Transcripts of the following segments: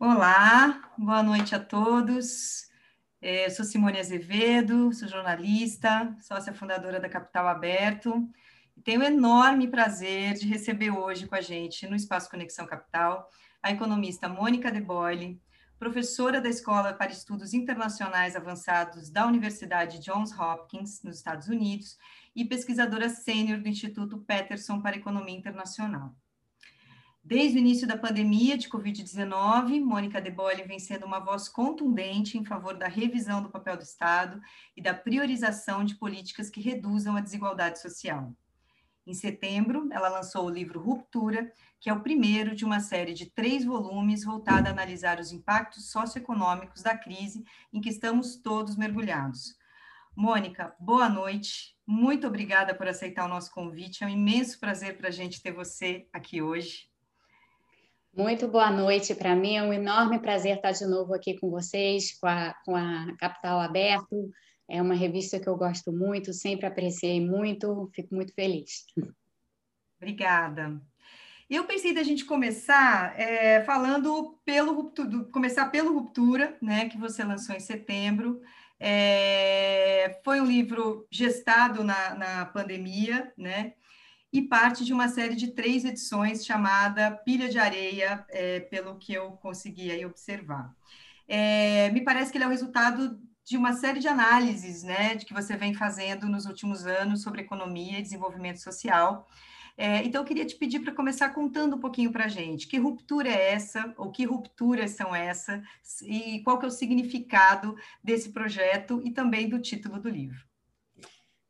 Olá, boa noite a todos. É, eu sou Simone Azevedo, sou jornalista, sócia fundadora da Capital Aberto. E tenho o enorme prazer de receber hoje com a gente, no Espaço Conexão Capital, a economista Mônica De Boyle, professora da Escola para Estudos Internacionais Avançados da Universidade Johns Hopkins, nos Estados Unidos, e pesquisadora sênior do Instituto Peterson para Economia Internacional. Desde o início da pandemia de Covid-19, Mônica De Bolle vem sendo uma voz contundente em favor da revisão do papel do Estado e da priorização de políticas que reduzam a desigualdade social. Em setembro, ela lançou o livro Ruptura, que é o primeiro de uma série de três volumes voltada a analisar os impactos socioeconômicos da crise em que estamos todos mergulhados. Mônica, boa noite. Muito obrigada por aceitar o nosso convite. É um imenso prazer para a gente ter você aqui hoje. Muito boa noite. Para mim é um enorme prazer estar de novo aqui com vocês, com a, com a Capital Aberto. É uma revista que eu gosto muito, sempre apreciei muito, fico muito feliz. Obrigada. Eu pensei da gente começar é, falando pelo começar pelo Ruptura, né, que você lançou em setembro. É, foi um livro gestado na, na pandemia, né? E parte de uma série de três edições chamada Pilha de Areia, é, pelo que eu consegui aí observar. É, me parece que ele é o resultado de uma série de análises né, de que você vem fazendo nos últimos anos sobre economia e desenvolvimento social. É, então, eu queria te pedir para começar contando um pouquinho para a gente que ruptura é essa, ou que rupturas são essas, e qual que é o significado desse projeto e também do título do livro.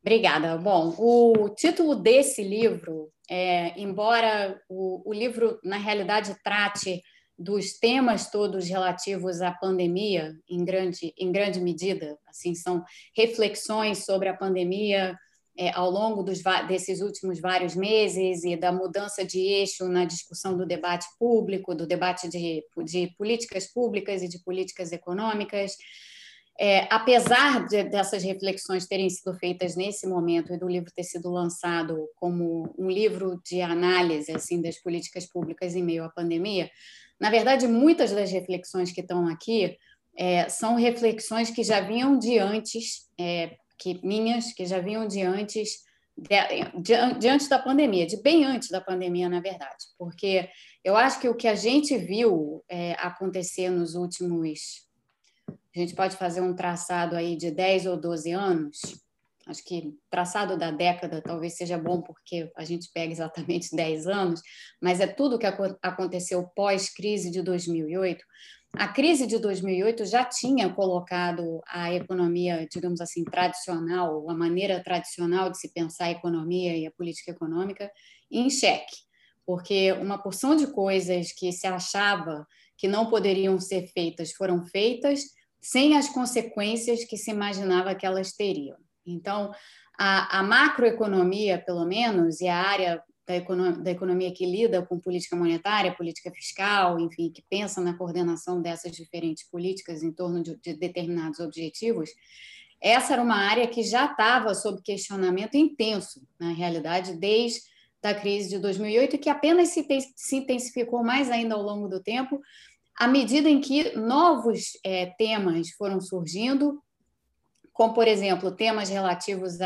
Obrigada. Bom, o título desse livro, é, embora o, o livro, na realidade, trate dos temas todos relativos à pandemia, em grande, em grande medida, assim, são reflexões sobre a pandemia é, ao longo dos, desses últimos vários meses e da mudança de eixo na discussão do debate público, do debate de, de políticas públicas e de políticas econômicas. É, apesar de, dessas reflexões terem sido feitas nesse momento e do livro ter sido lançado como um livro de análise assim das políticas públicas em meio à pandemia, na verdade muitas das reflexões que estão aqui é, são reflexões que já vinham de antes, é, que minhas que já vinham de antes de, antes da pandemia, de bem antes da pandemia, na verdade, porque eu acho que o que a gente viu é, acontecer nos últimos a gente pode fazer um traçado aí de 10 ou 12 anos. Acho que traçado da década talvez seja bom porque a gente pega exatamente 10 anos, mas é tudo o que aconteceu pós-crise de 2008. A crise de 2008 já tinha colocado a economia, digamos assim, tradicional, a maneira tradicional de se pensar a economia e a política econômica em xeque, porque uma porção de coisas que se achava que não poderiam ser feitas foram feitas sem as consequências que se imaginava que elas teriam. Então, a, a macroeconomia, pelo menos, e a área da da economia que lida com política monetária, política fiscal, enfim, que pensa na coordenação dessas diferentes políticas em torno de, de determinados objetivos, essa era uma área que já estava sob questionamento intenso, na realidade, desde a crise de 2008, e que apenas se intensificou mais ainda ao longo do tempo, à medida em que novos é, temas foram surgindo, como, por exemplo, temas relativos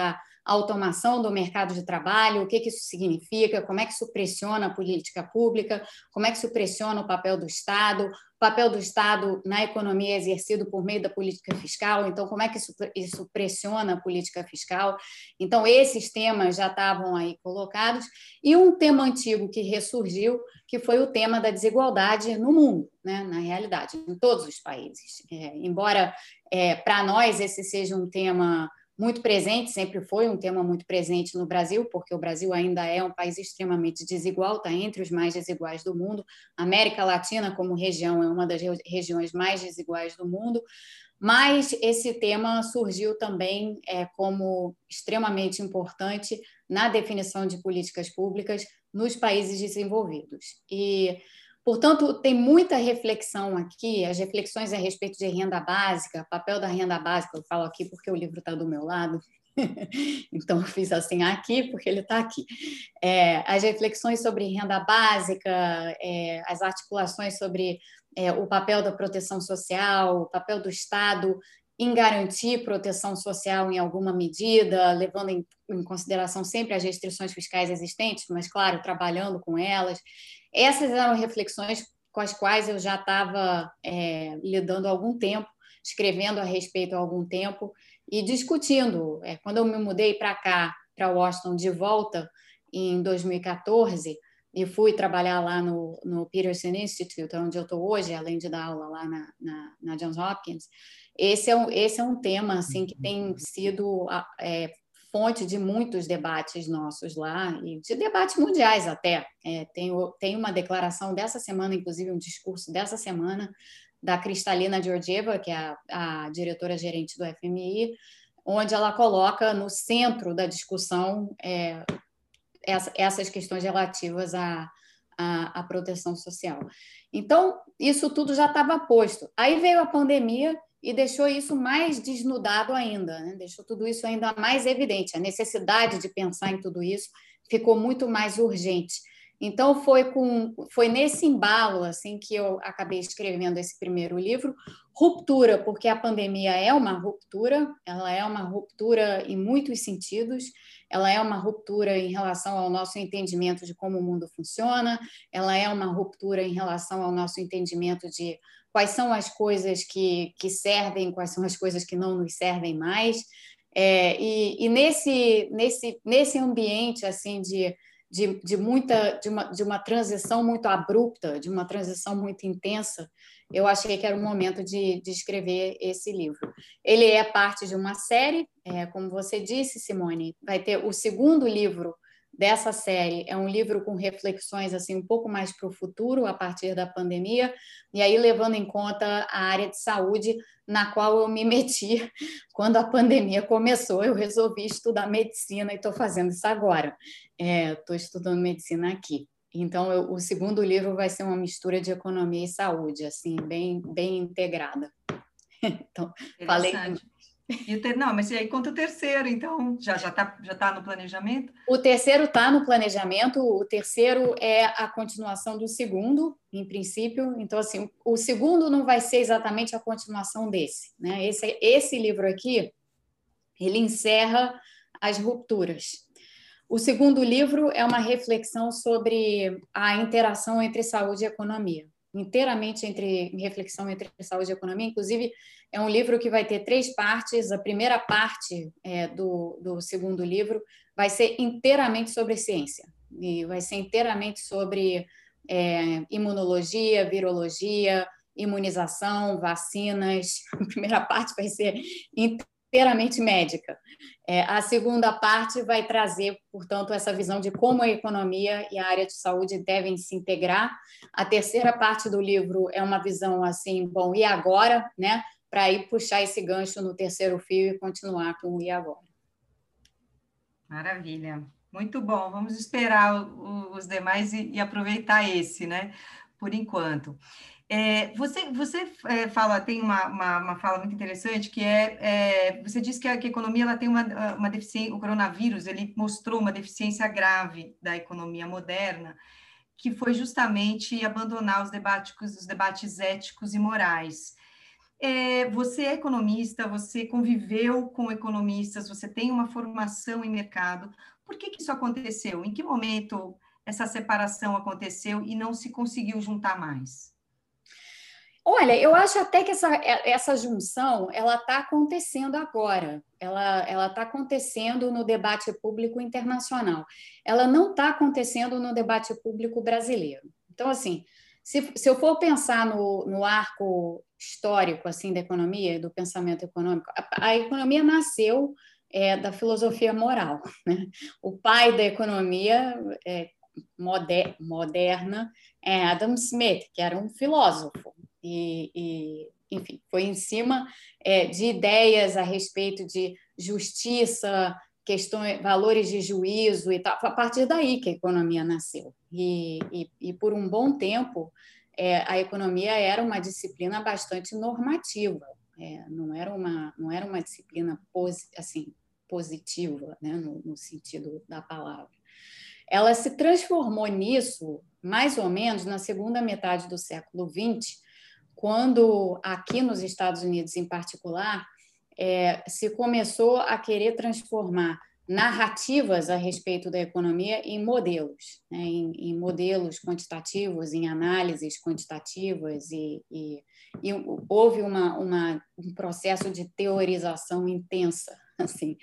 à automação do mercado de trabalho, o que, que isso significa, como é que isso pressiona a política pública, como é que isso pressiona o papel do Estado, papel do Estado na economia exercido por meio da política fiscal, então como é que isso, isso pressiona a política fiscal. Então, esses temas já estavam aí colocados, e um tema antigo que ressurgiu, que foi o tema da desigualdade no mundo, né, na realidade, em todos os países. É, embora é, para nós esse seja um tema muito presente, sempre foi um tema muito presente no Brasil, porque o Brasil ainda é um país extremamente desigual, está entre os mais desiguais do mundo. A América Latina, como região, é uma das regiões mais desiguais do mundo, mas esse tema surgiu também é, como extremamente importante na definição de políticas públicas nos países desenvolvidos. E Portanto, tem muita reflexão aqui, as reflexões a respeito de renda básica, papel da renda básica, eu falo aqui porque o livro está do meu lado, então eu fiz assim aqui porque ele está aqui. É, as reflexões sobre renda básica, é, as articulações sobre é, o papel da proteção social, o papel do Estado em garantir proteção social em alguma medida, levando em, em, consideração sempre as restrições fiscais existentes, mas, claro, trabalhando com elas. Essas eram reflexões com as quais eu já estava é, lidando há algum tempo, escrevendo a respeito há algum tempo e discutindo. É, quando eu me mudei para cá, para Washington, de volta, em 2014, e fui trabalhar lá no, no Peterson Institute, onde eu estou hoje, além de dar aula lá na, na, na Johns Hopkins, esse é um, esse é um tema assim que tem sido é, fonte de muitos debates nossos lá e de debates mundiais até. É, tem, tem uma declaração dessa semana, inclusive um discurso dessa semana da Cristalina Georgieva, que é a, a diretora gerente do FMI, onde ela coloca no centro da discussão é, essa, essas questões relativas à, à, à proteção social. Então, isso tudo já estava posto. Aí veio a pandemia e deixou isso mais desnudado ainda, né? deixou tudo isso ainda mais evidente. A necessidade de pensar em tudo isso ficou muito mais urgente. Então foi com foi nesse embalo assim que eu acabei escrevendo esse primeiro livro, ruptura, porque a pandemia é uma ruptura, ela é uma ruptura em muitos sentidos, ela é uma ruptura em relação ao nosso entendimento de como o mundo funciona, ela é uma ruptura em relação ao nosso entendimento de quais são as coisas que, que servem, quais são as coisas que não nos servem mais. É, e, e nesse, nesse, nesse ambiente assim de, de, de muita de uma, de uma transição muito abrupta, de uma transição muito intensa, eu achei que era o momento de, de escrever esse livro. Ele é parte de uma série, é, como você disse, Simone, vai ter o segundo livro dessa série é um livro com reflexões assim um pouco mais para o futuro a partir da pandemia e aí levando em conta a área de saúde na qual eu me meti quando a pandemia começou eu resolvi estudar medicina e estou fazendo isso agora estou é, estudando medicina aqui então, eu, o segundo livro vai ser uma mistura de economia e saúde, assim, bem, bem integrada. então, falei. Ter, não, mas e aí conta o terceiro, então, já já está já tá no planejamento? O terceiro está no planejamento, o terceiro é a continuação do segundo, em princípio. Então, assim, o segundo não vai ser exatamente a continuação desse. Né? Esse, esse livro aqui, ele encerra as rupturas. O segundo livro é uma reflexão sobre a interação entre saúde e economia, inteiramente entre reflexão entre saúde e economia. Inclusive, é um livro que vai ter três partes. A primeira parte é, do, do segundo livro vai ser inteiramente sobre ciência e vai ser inteiramente sobre é, imunologia, virologia, imunização, vacinas. A primeira parte vai ser inteiramente médica. É, a segunda parte vai trazer, portanto, essa visão de como a economia e a área de saúde devem se integrar. A terceira parte do livro é uma visão assim, bom, e agora, né? Para ir puxar esse gancho no terceiro fio e continuar com o e agora. Maravilha. Muito bom. Vamos esperar os demais e, e aproveitar esse, né? Por enquanto. É, você você é, fala, tem uma, uma, uma, fala muito interessante, que é, é você diz que a, que a, economia ela tem uma, uma deficiência, o coronavírus ele mostrou uma deficiência grave da economia moderna, que foi justamente abandonar os debates, os debates éticos e morais. É, você é economista, você conviveu com economistas, você tem uma formação em mercado. Por que, que isso aconteceu? Em que momento essa separação aconteceu e não se conseguiu juntar mais? Olha, eu acho até que essa, essa junção ela está acontecendo agora. Ela ela está acontecendo no debate público internacional. Ela não está acontecendo no debate público brasileiro. Então, assim, se, se eu for pensar no, no arco histórico assim da economia, do pensamento econômico, a, a economia nasceu é, da filosofia moral. Né? O pai da economia é, moder, moderna é Adam Smith, que era um filósofo e, e enfim, foi em cima é, de ideias a respeito de justiça, questões, valores de juízo e tal. Foi a partir daí que a economia nasceu. E, e, e por um bom tempo, é, a economia era uma disciplina bastante normativa, é, não, era uma, não era uma disciplina posi, assim, positiva, né, no, no sentido da palavra. Ela se transformou nisso, mais ou menos, na segunda metade do século XX, quando aqui nos Estados Unidos, em particular, é, se começou a querer transformar narrativas a respeito da economia em modelos, né? em, em, modelos quantitativos, em análises quantitativas, e, e, e houve uma, uma, um processo de teorização intensa assim,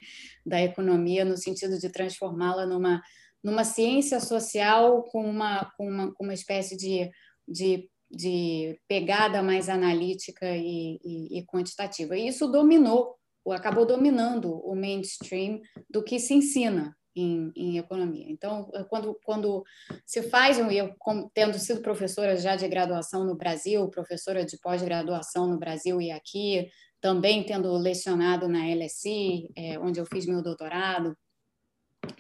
da economia, no sentido de transformá-la numa, numa ciência social com uma, com uma, com uma espécie de, de de pegada mais analítica e, e, e quantitativa. E isso dominou, ou acabou dominando o mainstream do que se ensina em, em, economia. Então, quando, quando se faz, eu tendo sido professora já de graduação no Brasil, professora de pós-graduação no Brasil e aqui, também tendo lecionado na LSI, é, onde eu fiz meu doutorado,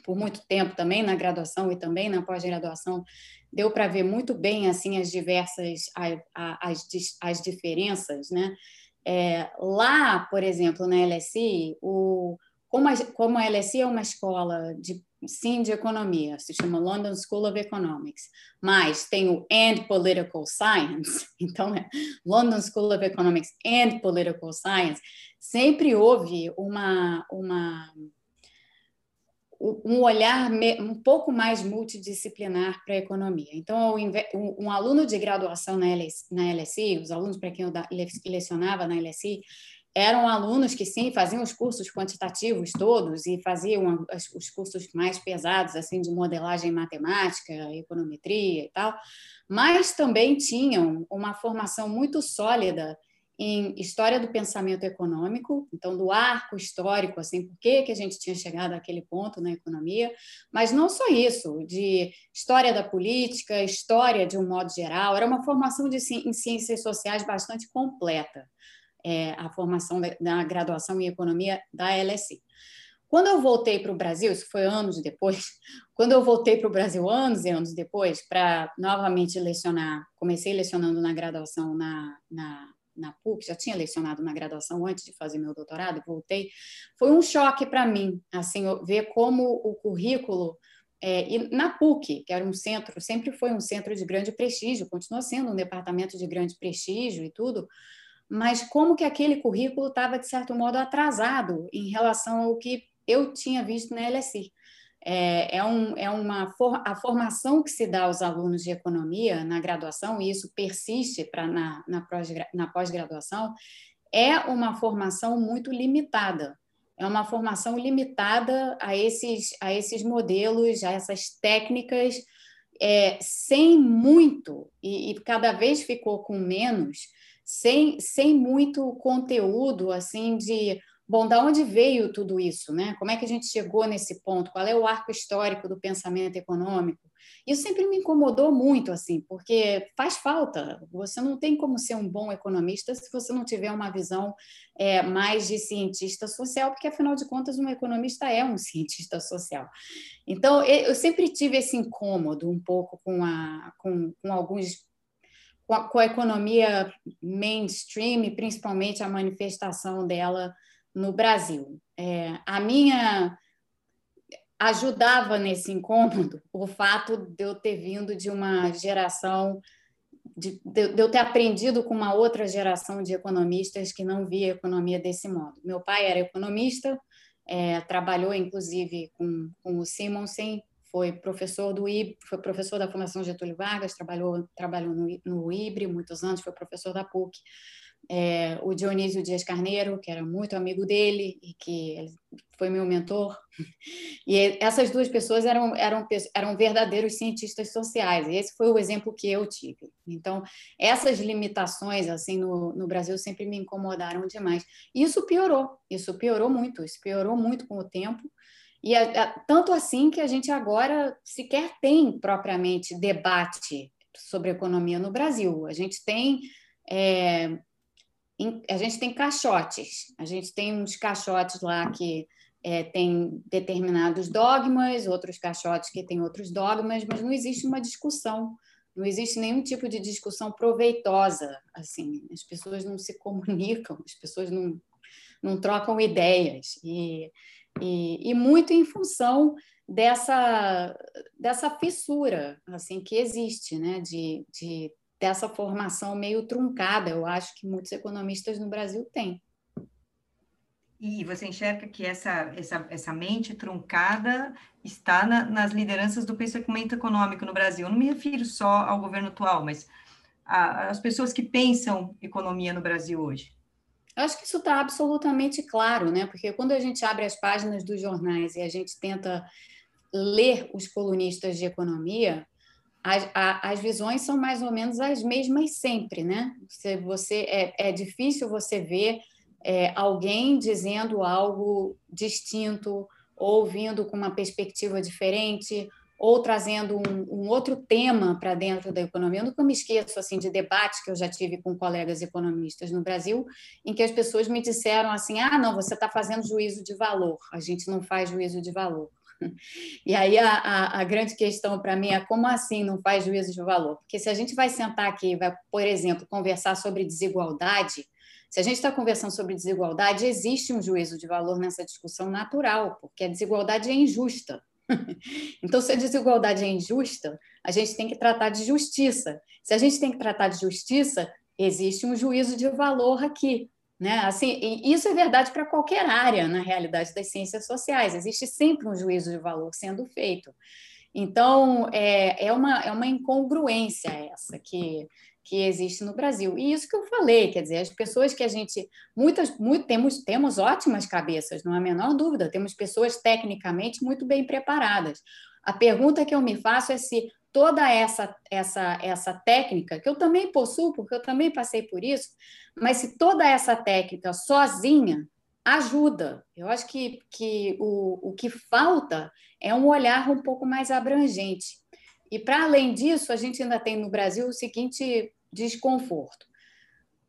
por muito tempo também na graduação e também na pós-graduação, deu para ver muito bem assim as diversas as, as diferenças, né? É, lá, por exemplo, na LSI, o, como, a, como a LSI é uma escola de sim de economia, se chama London School of Economics, mas tem o and Political Science, então é London School of Economics and Political Science, sempre houve uma, uma um olhar um pouco mais multidisciplinar para a economia. Então, um aluno de graduação na LSI, os alunos para quem eu lecionava na LSI, eram alunos que sim faziam os cursos quantitativos todos e faziam os cursos mais pesados assim de modelagem matemática, econometria e tal, mas também tinham uma formação muito sólida em história do pensamento econômico, então do arco histórico, assim, por que, que a gente tinha chegado àquele ponto na economia, mas não só isso, de história da política, história de um modo geral, era uma formação de, em ciências sociais bastante completa, é, a formação da, da graduação em economia da LSI. Quando eu voltei para o Brasil, isso foi anos depois, quando eu voltei para o Brasil anos e anos depois, para novamente lecionar, comecei lecionando na graduação na, na na PUC, já tinha lecionado na graduação antes de fazer meu doutorado voltei, foi um choque para mim, assim, ver como o currículo é, e na PUC, que era um centro, sempre foi um centro de grande prestígio, continua sendo um departamento de grande prestígio e tudo, mas como que aquele currículo estava, de certo modo, atrasado em relação ao que eu tinha visto na LSI é, é, um, é uma for, a formação que se dá aos alunos de economia na graduação, e isso persiste para na, na pós-graduação, é uma formação muito limitada. É uma formação limitada a esses, a esses modelos, a essas técnicas, é, sem muito, e, e cada vez ficou com menos, sem, sem muito conteúdo assim de Bom, da onde veio tudo isso, né? Como é que a gente chegou nesse ponto? Qual é o arco histórico do pensamento econômico? Isso sempre me incomodou muito, assim, porque faz falta. Você não tem como ser um bom economista se você não tiver uma visão é, mais de cientista social, porque afinal de contas um economista é um cientista social. Então eu sempre tive esse incômodo um pouco com, a, com, com alguns com a, com a economia mainstream, principalmente a manifestação dela no Brasil. É, a minha ajudava nesse incômodo o fato de eu ter vindo de uma geração de, de, eu ter aprendido com uma outra geração de economistas que não via a economia desse modo. Meu pai era economista, é, trabalhou inclusive com, com o Simonsen, foi professor do IB, foi professor da Fundação Getúlio Vargas, trabalhou, trabalhou no, no IBRE muitos anos, foi professor da PUC é, o Dionísio Dias Carneiro, que era muito amigo dele e que foi meu mentor. E essas duas pessoas eram, eram, eram verdadeiros cientistas sociais, e esse foi o exemplo que eu tive. Então, essas limitações assim no, no Brasil sempre me incomodaram demais. E isso piorou, isso piorou muito, isso piorou muito com o tempo. E tanto assim que a gente agora sequer tem propriamente debate sobre economia no Brasil. A gente tem é, a gente tem caixotes, a gente tem uns caixotes lá que é, tem determinados dogmas, outros caixotes que têm outros dogmas, mas não existe uma discussão, não existe nenhum tipo de discussão proveitosa, assim, as pessoas não se comunicam, as pessoas não, não trocam ideias, e, e, e muito em função dessa, dessa fissura, assim, que existe, né, de, de dessa formação meio truncada, eu acho que muitos economistas no Brasil têm. E você enxerga que essa, essa, essa mente truncada está na, nas lideranças do pensamento econômico no Brasil. Eu não me refiro só ao governo atual, mas às pessoas que pensam economia no Brasil hoje. Eu acho que isso está absolutamente claro, né? Porque quando a gente abre as páginas dos jornais e a gente tenta ler os colunistas de economia, as, a, as visões são mais ou menos as mesmas sempre, né? Você, você é, é difícil você ver é, alguém dizendo algo distinto, ou vindo com uma perspectiva diferente, ou trazendo um, um outro tema para dentro da economia. Eu nunca me esqueço assim de debates que eu já tive com colegas economistas no Brasil, em que as pessoas me disseram assim: ah, não, você está fazendo juízo de valor, a gente não faz juízo de valor. E aí a, a, a grande questão para mim é como assim não faz juízo de valor? Porque se a gente vai sentar aqui e vai, por exemplo, conversar sobre desigualdade, se a gente está conversando sobre desigualdade, existe um juízo de valor nessa discussão natural, porque a desigualdade é injusta. Então, se a desigualdade é injusta, a gente tem que tratar de justiça. Se a gente tem que tratar de justiça, existe um juízo de valor aqui. Né? Assim, isso é verdade para qualquer área, na realidade, das ciências sociais. Existe sempre um juízo de valor sendo feito. Então, é, é, uma, é uma incongruência essa que, que existe no Brasil. E isso que eu falei, quer dizer, as pessoas que a gente. Muitas, muito, temos, temos ótimas cabeças, não há a menor dúvida, temos pessoas tecnicamente muito bem preparadas. A pergunta que eu me faço é se toda essa, essa, essa técnica, que eu também possuo, porque eu também passei por isso, mas se toda essa técnica sozinha ajuda. Eu acho que, que o, o que falta é um olhar um pouco mais abrangente. E, para além disso, a gente ainda tem no Brasil o seguinte desconforto.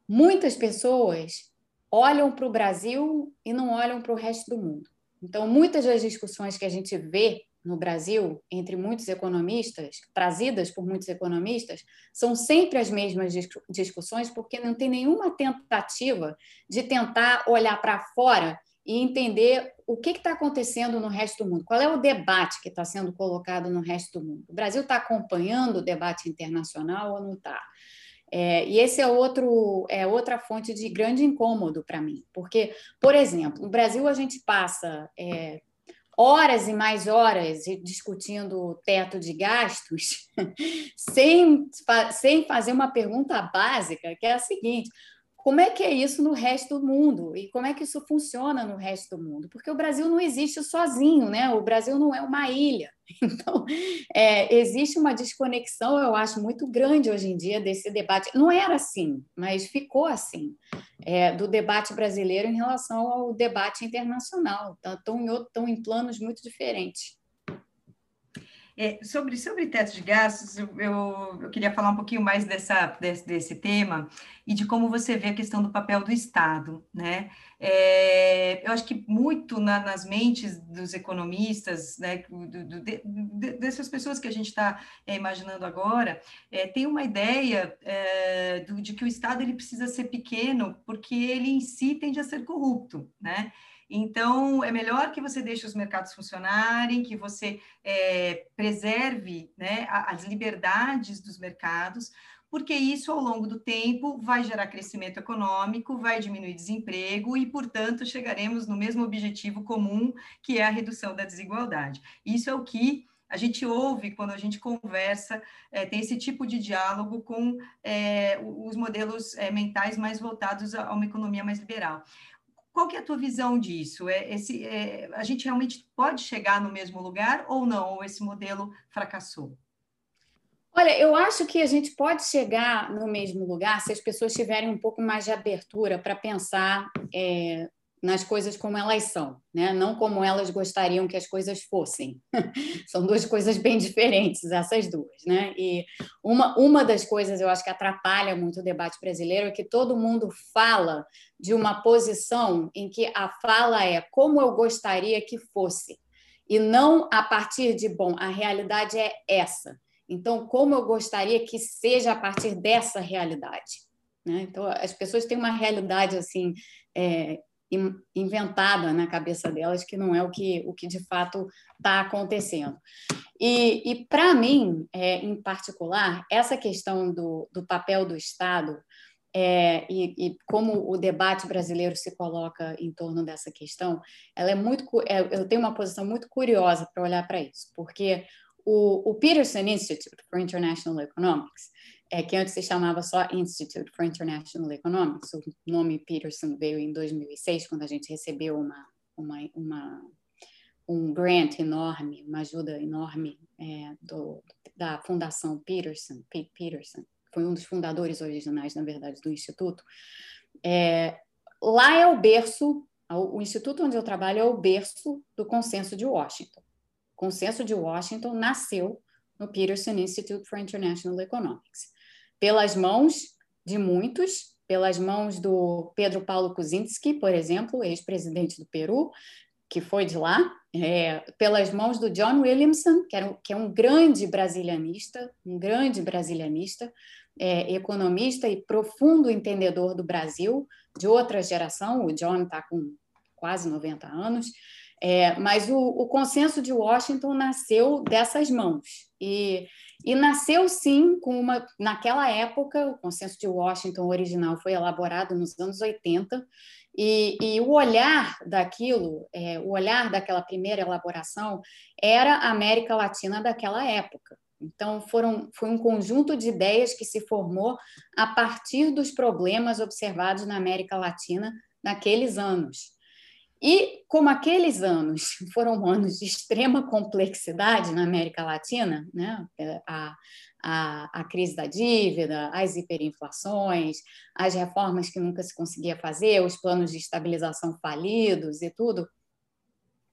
Muitas pessoas olham para o Brasil e não olham para o resto do mundo. Então, muitas das discussões que a gente vê no Brasil, entre muitos economistas, trazidas por muitos economistas, são sempre as mesmas discussões, porque não tem nenhuma tentativa de tentar olhar para fora e entender o que está acontecendo no resto do mundo, qual é o debate que está sendo colocado no resto do mundo. O Brasil está acompanhando o debate internacional ou não está? É, e esse é outro é outra fonte de grande incômodo para mim, porque, por exemplo, no Brasil a gente passa é, horas e mais horas discutindo o teto de gastos, sem, sem fazer uma pergunta básica, que é a seguinte: como é que é isso no resto do mundo? E como é que isso funciona no resto do mundo? Porque o Brasil não existe sozinho, né? O Brasil não é uma ilha. Então, é, existe uma desconexão, eu acho, muito grande hoje em dia desse debate. Não era assim, mas ficou assim, é, do debate brasileiro em relação ao debate internacional. Estão em, em planos muito diferentes. É, sobre, sobre teto de gastos, eu, eu, queria falar um pouquinho mais dessa, desse, desse, tema e de como você vê a questão do papel do Estado, né? É, eu acho que muito na, nas mentes dos economistas, né, do, do, de, dessas pessoas que a gente está é, imaginando agora, é, tem uma ideia é, de que o Estado ele precisa ser pequeno porque ele em si tende a ser corrupto, né? Então, é melhor que você deixe os mercados funcionarem, que você é, preserve né, as liberdades dos mercados, porque isso, ao longo do tempo, vai gerar crescimento econômico, vai diminuir desemprego e, portanto, chegaremos no mesmo objetivo comum, que é a redução da desigualdade. Isso é o que a gente ouve quando a gente conversa, é, tem esse tipo de diálogo com é, os modelos é, mentais mais voltados a uma economia mais liberal. Qual que é a tua visão disso? É, esse, é, a gente realmente pode chegar no mesmo lugar ou não? Ou esse modelo fracassou? Olha, eu acho que a gente pode chegar no mesmo lugar se as pessoas tiverem um pouco mais de abertura para pensar é, nas coisas como elas são, né? não como elas gostariam que as coisas fossem. são duas coisas bem diferentes, essas duas. Né? E uma, uma das coisas eu acho que atrapalha muito o debate brasileiro é que todo mundo fala de uma posição em que a fala é como eu gostaria que fosse, e não a partir de, bom, a realidade é essa. Então, como eu gostaria que seja a partir dessa realidade? Né? Então, as pessoas têm uma realidade assim. É, inventada na cabeça delas, que não é o que, o que de fato está acontecendo. E, e para mim, é, em particular, essa questão do, do papel do Estado é, e, e, como o debate brasileiro se coloca em torno dessa questão, ela é muito, é, eu tenho uma posição muito curiosa para olhar para isso, porque o, o, Peterson Institute for International Economics, é, que antes se chamava só Institute for International Economics, o nome Peterson veio em 2006, quando a gente recebeu uma, uma, uma um grant enorme, uma ajuda enorme é, do, da Fundação Peterson, Pete Peterson, foi um dos fundadores originais, na verdade, do Instituto. É, lá é o berço, o instituto onde eu trabalho é o berço do Consenso de Washington. O Consenso de Washington nasceu no Peterson Institute for International Economics, pelas mãos de muitos, pelas mãos do Pedro Paulo Kuczynski, por exemplo, ex-presidente do Peru, que foi de lá, é, pelas mãos do John Williamson, que, era, que é um grande brasilianista, um grande brasilianista, é, economista e profundo entendedor do Brasil, de outra geração, o John está com quase 90 anos, é, mas o, o, consenso de Washington nasceu dessas mãos. E, e nasceu, sim, com uma. Naquela época, o consenso de Washington original foi elaborado nos anos 80, e, e o olhar daquilo, é, o olhar daquela primeira elaboração, era a América Latina daquela época. Então, foram, foi um conjunto de ideias que se formou a partir dos problemas observados na América Latina naqueles anos. E como aqueles anos foram anos de extrema complexidade na América Latina, né? a, a, a crise da dívida, as hiperinflações, as reformas que nunca se conseguia fazer, os planos de estabilização falidos e tudo,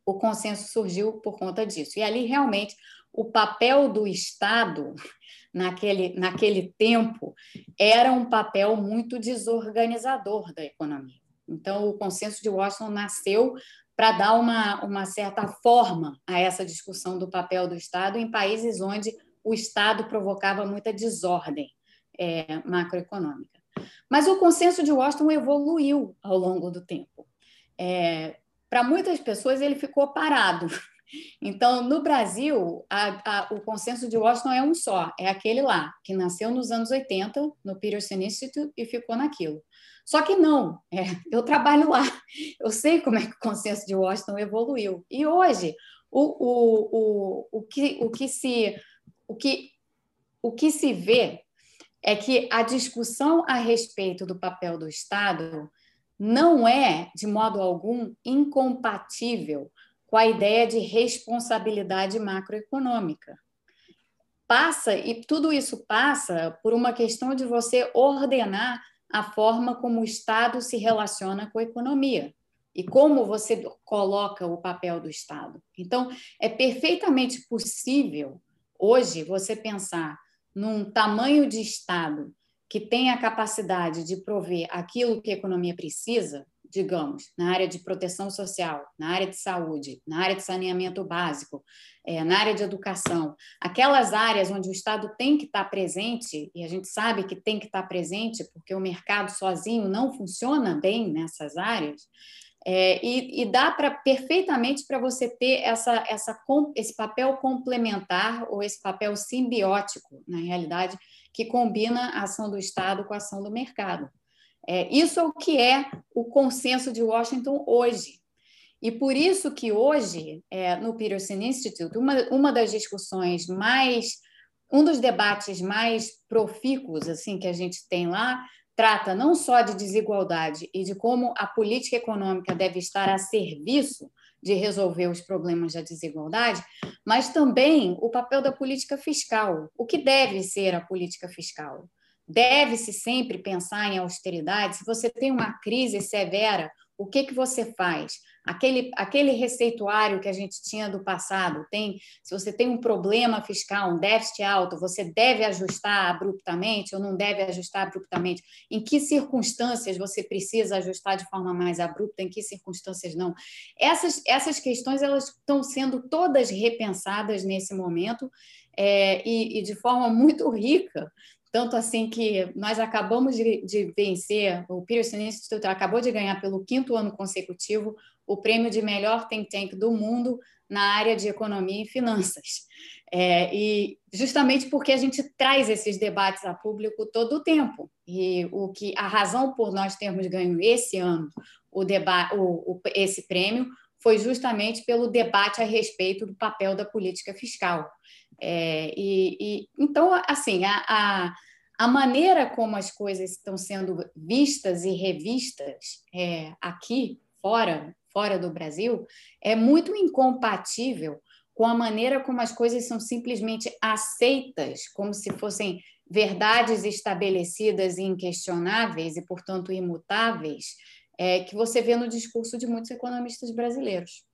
o consenso surgiu por conta disso. E ali realmente o papel do Estado naquele, naquele tempo era um papel muito desorganizador da economia. Então, o consenso de Washington nasceu para dar uma, uma certa forma a essa discussão do papel do Estado em países onde o Estado provocava muita desordem é, macroeconômica. Mas o consenso de Washington evoluiu ao longo do tempo. É, para muitas pessoas, ele ficou parado então, no Brasil, a, a, o consenso de Washington é um só, é aquele lá, que nasceu nos anos 80, no Peterson Institute, e ficou naquilo. Só que não, é, eu trabalho lá, eu sei como é que o consenso de Washington evoluiu. E hoje, o, o, o, o, que, o, que, se, o, que, o que se vê é que a discussão a respeito do papel do Estado não é, de modo algum, incompatível com a ideia de responsabilidade macroeconômica. Passa, e tudo isso passa por uma questão de você ordenar a forma como o Estado se relaciona com a economia e como você coloca o papel do Estado. Então, é perfeitamente possível hoje você pensar num tamanho de Estado que tem a capacidade de prover aquilo que a economia precisa, digamos, na área de proteção social, na área de saúde, na área de saneamento básico, é, na área de educação, aquelas áreas onde o Estado tem que estar presente, e a gente sabe que tem que estar presente, porque o mercado sozinho não funciona bem nessas áreas, é, e, e, dá para perfeitamente para você ter essa, essa, esse papel complementar ou esse papel simbiótico, na realidade, que combina a ação do Estado com a ação do mercado. É, isso é o que é o consenso de Washington hoje. E por isso que hoje, é, no Peterson Institute, uma, uma das discussões mais, um dos debates mais profícuos assim que a gente tem lá, trata não só de desigualdade e de como a política econômica deve estar a serviço de resolver os problemas da desigualdade, mas também o papel da política fiscal. O que deve ser a política fiscal? Deve-se sempre pensar em austeridade. Se você tem uma crise severa, o que, que você faz? Aquele, aquele receituário que a gente tinha do passado, tem, se você tem um problema fiscal, um déficit alto, você deve ajustar abruptamente ou não deve ajustar abruptamente? Em que circunstâncias você precisa ajustar de forma mais abrupta, em que circunstâncias não? Essas, essas questões elas estão sendo todas repensadas nesse momento é, e, e de forma muito rica tanto assim que nós acabamos de, de vencer, o Pearson Institute acabou de ganhar pelo quinto ano consecutivo o prêmio de melhor think tank do mundo na área de economia e finanças. É, e justamente porque a gente traz esses debates a público todo o tempo. E o que a razão por nós termos ganho esse ano o debate, o, o, esse prêmio foi justamente pelo debate a respeito do papel da política fiscal. É, e, e, então, assim, a, a, a, maneira como as coisas estão sendo vistas e revistas é, aqui fora fora do Brasil é muito incompatível com a maneira como as coisas são simplesmente aceitas, como se fossem verdades estabelecidas e inquestionáveis e, portanto, imutáveis, é, que você vê no discurso de muitos economistas brasileiros.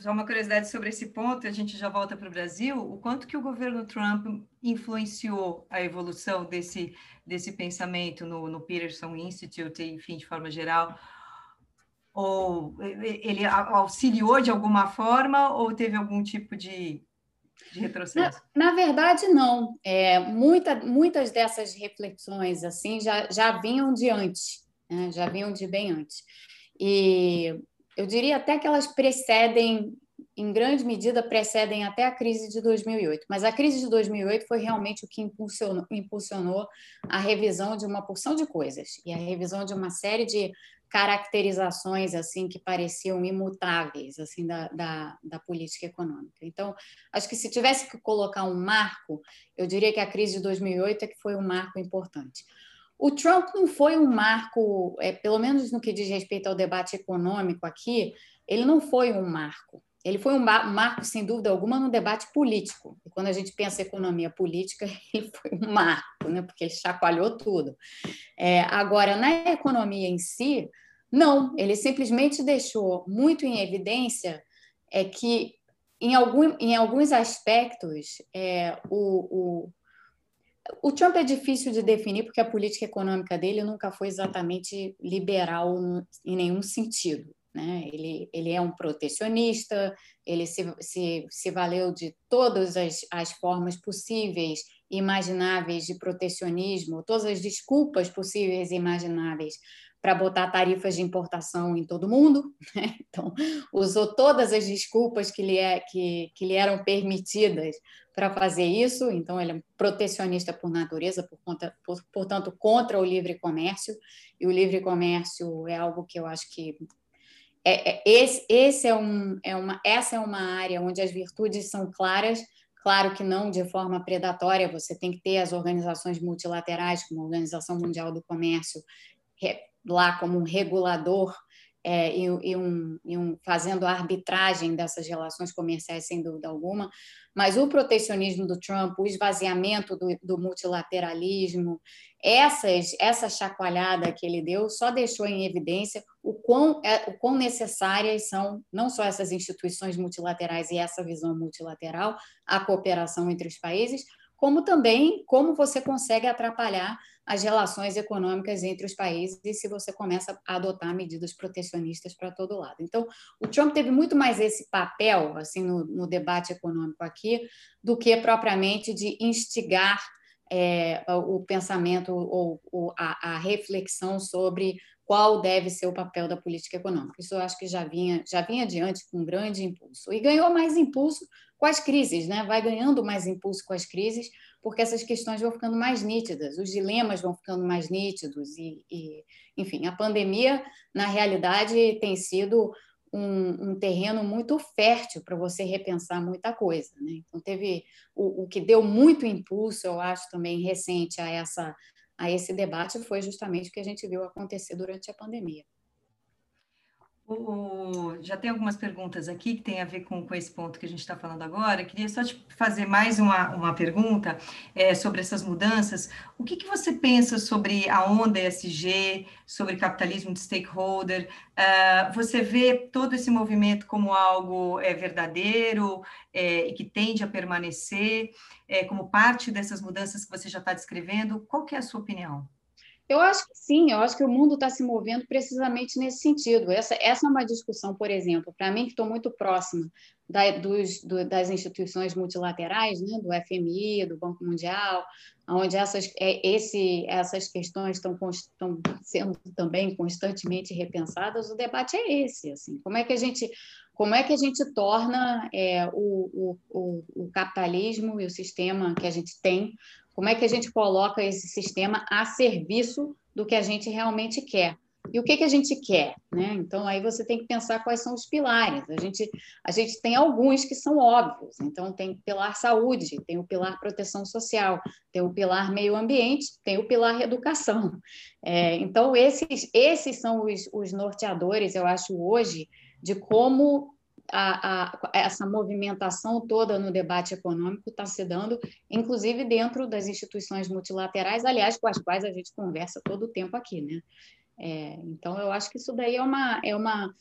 Só uma curiosidade sobre esse ponto, a gente já volta para o Brasil, o quanto que o governo Trump influenciou a evolução desse, desse pensamento no, no Peterson Institute, enfim, de forma geral, ou ele auxiliou de alguma forma ou teve algum tipo de, de retrocesso? Na, na, verdade, não. É, muita, muitas dessas reflexões assim já, já vinham de antes, né? já vinham de bem antes. E eu diria até que elas precedem, em grande medida, precedem até a crise de 2008. Mas a crise de 2008 foi realmente o que impulsionou, impulsionou a revisão de uma porção de coisas e a revisão de uma série de caracterizações assim que pareciam imutáveis assim da, da, da, política econômica. Então, acho que se tivesse que colocar um marco, eu diria que a crise de 2008 é que foi um marco importante. O Trump não foi um marco, é, pelo menos no que diz respeito ao debate econômico aqui, ele não foi um marco. Ele foi um marco, sem dúvida alguma, no debate político. E quando a gente pensa em economia política, ele foi um marco, né? porque ele chacoalhou tudo. É, agora, na economia em si, não, ele simplesmente deixou muito em evidência é que, em, algum, em alguns aspectos, é, o, o, o Trump é difícil de definir porque a política econômica dele nunca foi exatamente liberal em nenhum sentido. Né? Ele, ele é um protecionista, ele se, se, se valeu de todas as, as formas possíveis imagináveis de protecionismo, todas as desculpas possíveis e imagináveis para botar tarifas de importação em todo mundo. Né? Então, usou todas as desculpas que lhe, é, que, que lhe eram permitidas para fazer isso. Então, ele é protecionista por natureza, por conta, por, portanto, contra o livre comércio. E o livre comércio é algo que eu acho que é, é, esse, esse é um, é uma, essa é uma área onde as virtudes são claras, claro que não de forma predatória, você tem que ter as organizações multilaterais, como a Organização Mundial do Comércio, lá como um regulador é, e, e, um, e, um, fazendo a arbitragem dessas relações comerciais, sem dúvida alguma, mas o protecionismo do Trump, o esvaziamento do, do multilateralismo, essas, essa chacoalhada que ele deu só deixou em evidência o quão, é, o quão necessárias são não só essas instituições multilaterais e essa visão multilateral, a cooperação entre os países, como também como você consegue atrapalhar as relações econômicas entre os países se você começa a adotar medidas protecionistas para todo lado. Então, o Trump teve muito mais esse papel assim no, no debate econômico aqui do que propriamente de instigar é, o pensamento ou, ou a, a, reflexão sobre qual deve ser o papel da política econômica. Isso eu acho que já vinha, já vinha adiante com um grande impulso. E ganhou mais impulso com as crises, né? vai ganhando mais impulso com as crises, porque essas questões vão ficando mais nítidas, os dilemas vão ficando mais nítidos e, e enfim, a pandemia na realidade tem sido um, um terreno muito fértil para você repensar muita coisa, né? Então teve o, o que deu muito impulso, eu acho também recente a essa a esse debate foi justamente o que a gente viu acontecer durante a pandemia. O, já tem algumas perguntas aqui que tem a ver com, com esse ponto que a gente está falando agora. Queria só te fazer mais uma, uma pergunta é, sobre essas mudanças. O que, que você pensa sobre a onda ESG, sobre capitalismo de stakeholder? Uh, você vê todo esse movimento como algo é, verdadeiro é, e que tende a permanecer é, como parte dessas mudanças que você já está descrevendo? Qual que é a sua opinião? Eu acho que sim, eu acho que o mundo está se movendo precisamente nesse sentido. Essa, essa é uma discussão, por exemplo, para mim, que estou muito próxima da, dos, do, das instituições multilaterais, né, do FMI, do Banco Mundial, onde essas, é, esse, essas questões estão, sendo também constantemente repensadas, o debate é esse. Assim, como é que a gente como é que a gente torna é, o, o, o, capitalismo e o sistema que a gente tem, como é que a gente coloca esse sistema a serviço do que a gente realmente quer? E o que, que a gente quer? Né? Então, aí você tem que pensar quais são os pilares. A gente, a gente tem alguns que são óbvios. Então, tem o pilar saúde, tem o pilar proteção social, tem o pilar meio ambiente, tem o pilar educação. É, então, esses, esses são os, os norteadores, eu acho, hoje, de como a, a, essa movimentação toda no debate econômico está se dando, inclusive dentro das instituições multilaterais, aliás, com as quais a gente conversa todo o tempo aqui, né? É, então, eu acho que isso daí é uma... É uma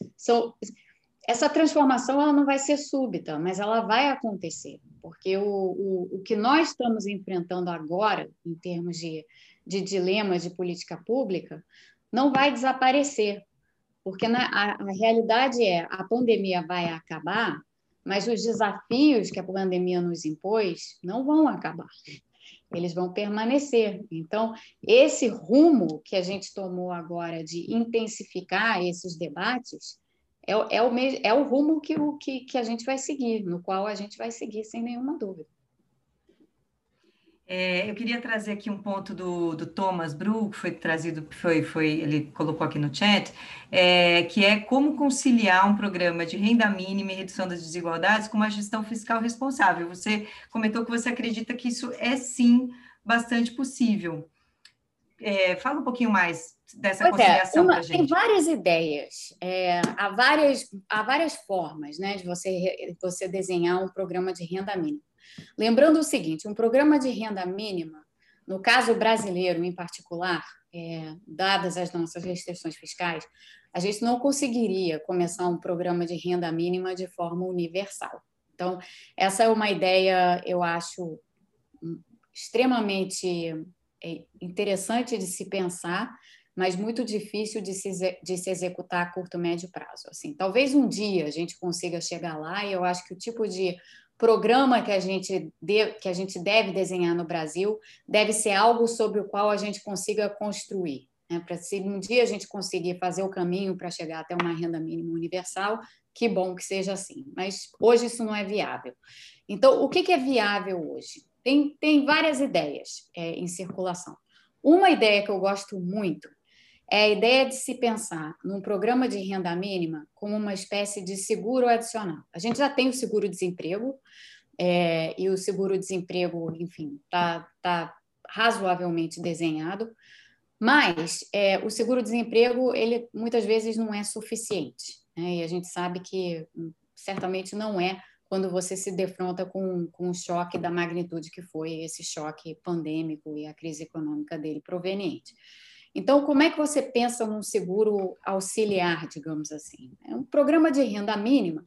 essa transformação ela não vai ser súbita, mas ela vai acontecer, porque o, o, o que nós estamos enfrentando agora, em termos de, de dilemas de política pública, não vai desaparecer, porque na, a, a realidade é a pandemia vai acabar, mas os desafios que a pandemia nos impôs não vão acabar. Eles vão permanecer. Então, esse rumo que a gente tomou agora de intensificar esses debates é, é, o, é o rumo que, o, que, que a gente vai seguir, no qual a gente vai seguir sem nenhuma dúvida. É, eu queria trazer aqui um ponto do, do Thomas Bru, que foi trazido, foi, foi, ele colocou aqui no chat, é, que é como conciliar um programa de renda mínima e redução das desigualdades com uma gestão fiscal responsável. Você comentou que você acredita que isso é sim bastante possível. É, fala um pouquinho mais dessa pois é, conciliação é, para gente. Tem várias ideias, é, há, várias, há várias formas né, de você, você desenhar um programa de renda mínima. Lembrando o seguinte: um programa de renda mínima, no caso brasileiro em particular, é, dadas as nossas restrições fiscais, a gente não conseguiria começar um programa de renda mínima de forma universal. Então, essa é uma ideia, eu acho, extremamente é, interessante de se pensar, mas muito difícil de se, de se executar a curto, médio prazo. Assim, talvez um dia a gente consiga chegar lá, e eu acho que o tipo de programa que a gente de, que a gente deve desenhar no Brasil deve ser algo sobre o qual a gente consiga construir. Né? Para se um dia a gente conseguir fazer o caminho para chegar até uma renda mínima universal, que bom que seja assim. Mas hoje isso não é viável. Então, o que, que é viável hoje? Tem, tem várias ideias é, em circulação. Uma ideia que eu gosto muito é a ideia de se pensar num programa de renda mínima como uma espécie de seguro adicional. A gente já tem o seguro-desemprego, é, e o seguro-desemprego, enfim, está tá razoavelmente desenhado, mas é, o seguro-desemprego, ele muitas vezes não é suficiente, né? e a gente sabe que hum, certamente não é quando você se defronta com, com um choque da magnitude que foi esse choque pandêmico e a crise econômica dele proveniente. Então, como é que você pensa num seguro auxiliar, digamos assim? É um programa de renda mínima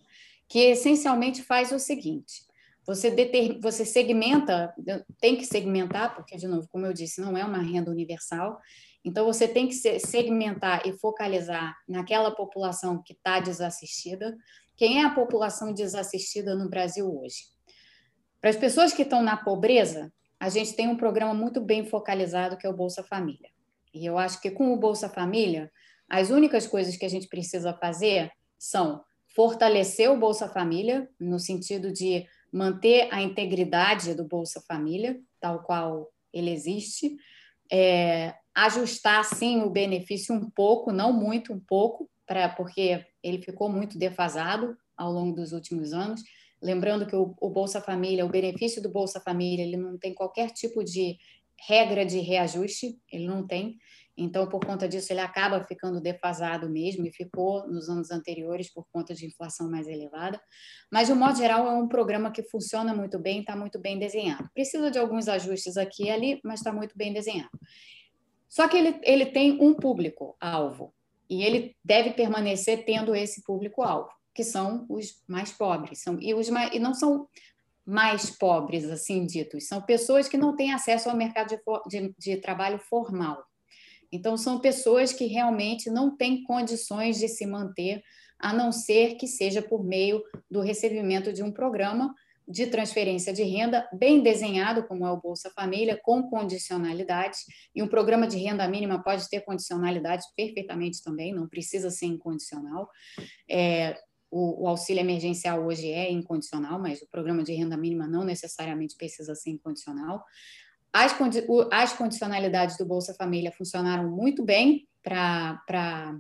que essencialmente faz o seguinte: você, você segmenta, tem que segmentar, porque, de novo, como eu disse, não é uma renda universal. Então, você tem que segmentar e focalizar naquela população que está desassistida. Quem é a população desassistida no Brasil hoje? Para as pessoas que estão na pobreza, a gente tem um programa muito bem focalizado que é o Bolsa Família. E eu acho que com o Bolsa Família, as únicas coisas que a gente precisa fazer são fortalecer o Bolsa Família, no sentido de manter a integridade do Bolsa Família, tal qual ele existe, é, ajustar, sim, o benefício um pouco, não muito, um pouco, pra, porque ele ficou muito defasado ao longo dos últimos anos. Lembrando que o, o Bolsa Família, o benefício do Bolsa Família, ele não tem qualquer tipo de regra de reajuste, ele não tem. Então, por conta disso, ele acaba ficando defasado mesmo e ficou nos anos anteriores por conta de inflação mais elevada. Mas, de um modo geral, é um programa que funciona muito bem, está muito bem desenhado. Precisa de alguns ajustes aqui e ali, mas está muito bem desenhado. Só que ele, ele tem um público-alvo e ele deve permanecer tendo esse público-alvo, que são os mais pobres. São, e, os mais, e não são mais pobres, assim ditos. São pessoas que não têm acesso ao mercado de, de, de trabalho formal. Então, são pessoas que realmente não têm condições de se manter, a não ser que seja por meio do recebimento de um programa de transferência de renda bem desenhado, como é o Bolsa Família, com condicionalidades, e um programa de renda mínima pode ter condicionalidades perfeitamente também, não precisa ser incondicional. É, o, o, auxílio emergencial hoje é incondicional, mas o programa de renda mínima não necessariamente precisa ser incondicional. As, condi as condicionalidades do Bolsa Família funcionaram muito bem para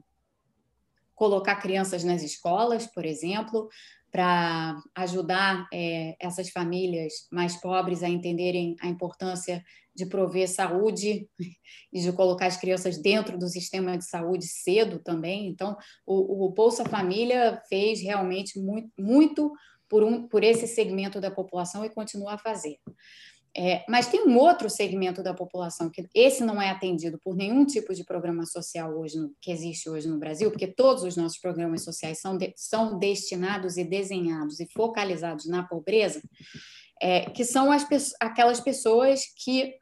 colocar crianças nas escolas, por exemplo, para ajudar é, essas famílias mais pobres a entenderem a importância de prover saúde e de colocar as crianças dentro do sistema de saúde cedo também. Então, o, o Bolsa Família fez realmente muito, muito por, um, por esse segmento da população e continua a fazer. É, mas tem um outro segmento da população que esse não é atendido por nenhum tipo de programa social hoje no, que existe hoje no Brasil, porque todos os nossos programas sociais são, de, são destinados e desenhados e focalizados na pobreza, é, que são as, aquelas pessoas que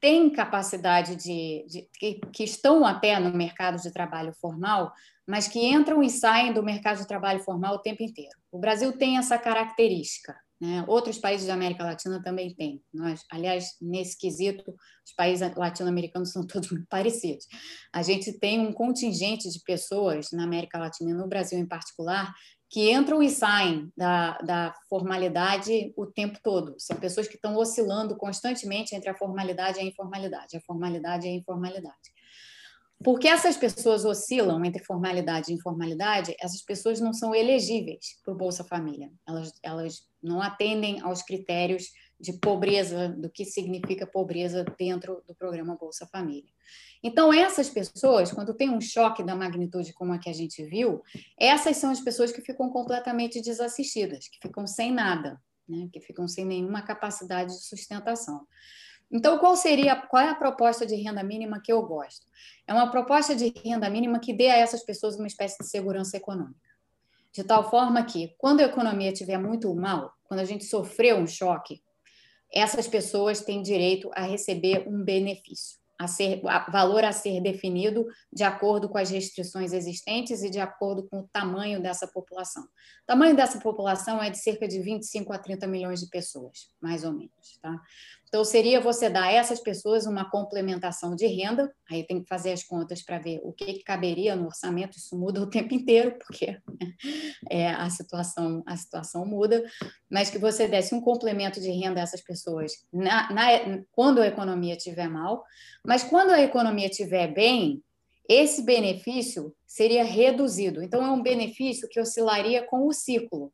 têm capacidade de, de que, que estão até no mercado de trabalho formal, mas que entram e saem do mercado de trabalho formal o tempo inteiro. O Brasil tem essa característica. Né? Outros países da América Latina também têm. Nós, aliás, nesse quesito, os países latino-americanos são todos muito parecidos. A gente tem um contingente de pessoas na América Latina no Brasil em particular que entram e saem da, da formalidade o tempo todo. São pessoas que estão oscilando constantemente entre a formalidade e a informalidade, a formalidade e a informalidade. Porque essas pessoas oscilam entre formalidade e informalidade, essas pessoas não são elegíveis para o Bolsa Família. Elas, elas não atendem aos critérios de pobreza, do que significa pobreza dentro do programa Bolsa Família. Então, essas pessoas, quando tem um choque da magnitude como a que a gente viu, essas são as pessoas que ficam completamente desassistidas, que ficam sem nada, né? que ficam sem nenhuma capacidade de sustentação. Então, qual seria, qual é a proposta de renda mínima que eu gosto? É uma proposta de renda mínima que dê a essas pessoas uma espécie de segurança econômica. De tal forma que, quando a economia estiver muito mal, quando a gente sofreu um choque, essas pessoas têm direito a receber um benefício a ser, a valor a ser definido de acordo com as restrições existentes e de acordo com o tamanho dessa população. O tamanho dessa população é de cerca de 25 a 30 milhões de pessoas, mais ou menos. Tá? Então, seria você dar a essas pessoas uma complementação de renda, aí tem que fazer as contas para ver o que, que, caberia no orçamento, isso muda o tempo inteiro, porque é, a, situação, a situação muda, mas que você desse um complemento de renda a essas pessoas na, na, quando a economia estiver mal, mas quando a economia estiver bem, esse benefício seria reduzido. Então, é um benefício que oscilaria com o ciclo.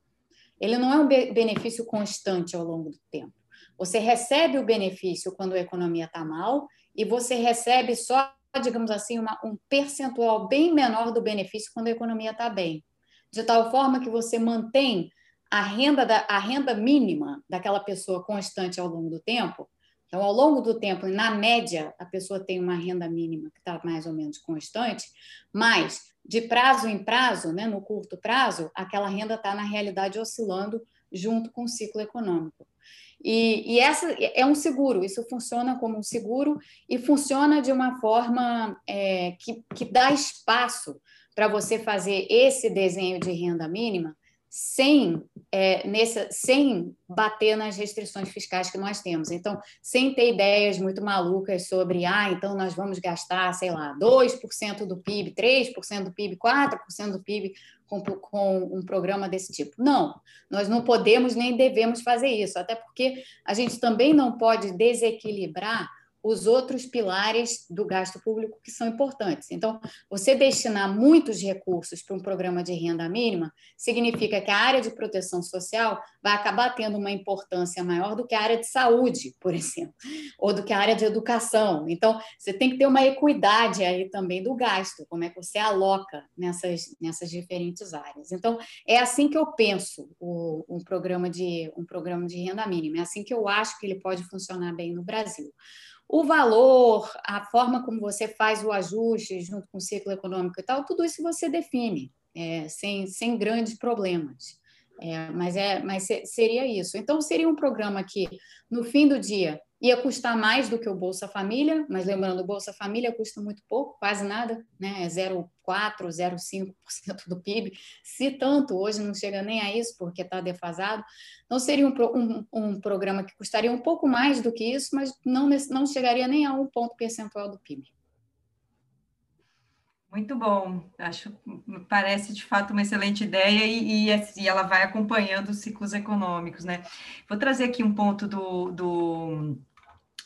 Ele não é um benefício constante ao longo do tempo. Você recebe o benefício quando a economia está mal e você recebe só, digamos assim, uma, um percentual bem menor do benefício quando a economia está bem. De tal forma que você mantém a renda, da, a renda mínima daquela pessoa constante ao longo do tempo. Então, ao longo do tempo, na média, a pessoa tem uma renda mínima que está mais ou menos constante, mas de prazo em prazo, né, no curto prazo, aquela renda está, na realidade, oscilando junto com o ciclo econômico. E, e, essa é um seguro, isso funciona como um seguro e funciona de uma forma é, que, que dá espaço para você fazer esse desenho de renda mínima sem, é, nessa, sem bater nas restrições fiscais que nós temos. Então, sem ter ideias muito malucas sobre, ah, então nós vamos gastar, sei lá, 2% do PIB, 3% do PIB, 4% do PIB com, com um programa desse tipo. Não, nós não podemos nem devemos fazer isso, até porque a gente também não pode desequilibrar os outros pilares do gasto público que são importantes. Então, você destinar muitos recursos para um programa de renda mínima significa que a área de proteção social vai acabar tendo uma importância maior do que a área de saúde, por exemplo, ou do que a área de educação. Então, você tem que ter uma equidade aí também do gasto, como é que você aloca nessas, nessas diferentes áreas. Então, é assim que eu penso o, um, programa de, um programa de renda mínima, é assim que eu acho que ele pode funcionar bem no Brasil. O valor, a forma como você faz o ajuste junto com o ciclo econômico e tal, tudo isso você define, é, sem, sem grandes problemas. É, mas, é, mas seria isso. Então, seria um programa que, no fim do dia, ia custar mais do que o Bolsa Família, mas lembrando, o Bolsa Família custa muito pouco, quase nada, né? é 0,4%, 0,5% do PIB, se tanto, hoje não chega nem a isso, porque está defasado. Então, seria um, um, um, programa que custaria um pouco mais do que isso, mas não, não chegaria nem a um ponto percentual do PIB. Muito bom, acho parece de fato uma excelente ideia e, e, e, ela vai acompanhando os ciclos econômicos, né? Vou trazer aqui um ponto do, do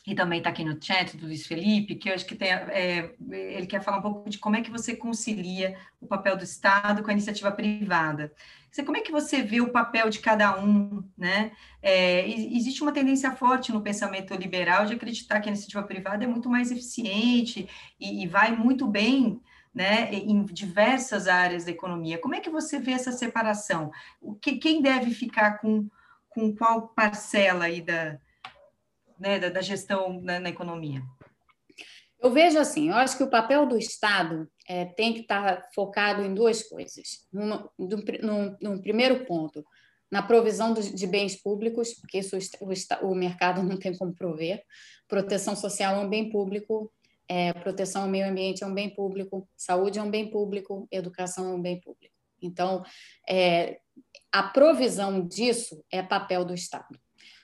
e também está aqui no chat do Luiz Felipe, que eu acho que tem, é, ele quer falar um pouco de como é que você concilia o papel do Estado com a iniciativa privada. Como é que você vê o papel de cada um, né? É, existe uma tendência forte no pensamento liberal de acreditar que a iniciativa privada é muito mais eficiente e, e vai muito bem né, em diversas áreas da economia. Como é que você vê essa separação? O que, quem deve ficar com, com qual parcela aí da, né, da, da gestão na, na, economia? Eu vejo assim, eu acho que o papel do Estado é, tem que estar focado em duas coisas. Numa, num, num primeiro ponto, na provisão de bens públicos, porque isso o, o mercado não tem como prover. Proteção social é um bem público, é, proteção ao meio ambiente é um bem público, saúde é um bem público, educação é um bem público. Então, é, a provisão disso é papel do Estado.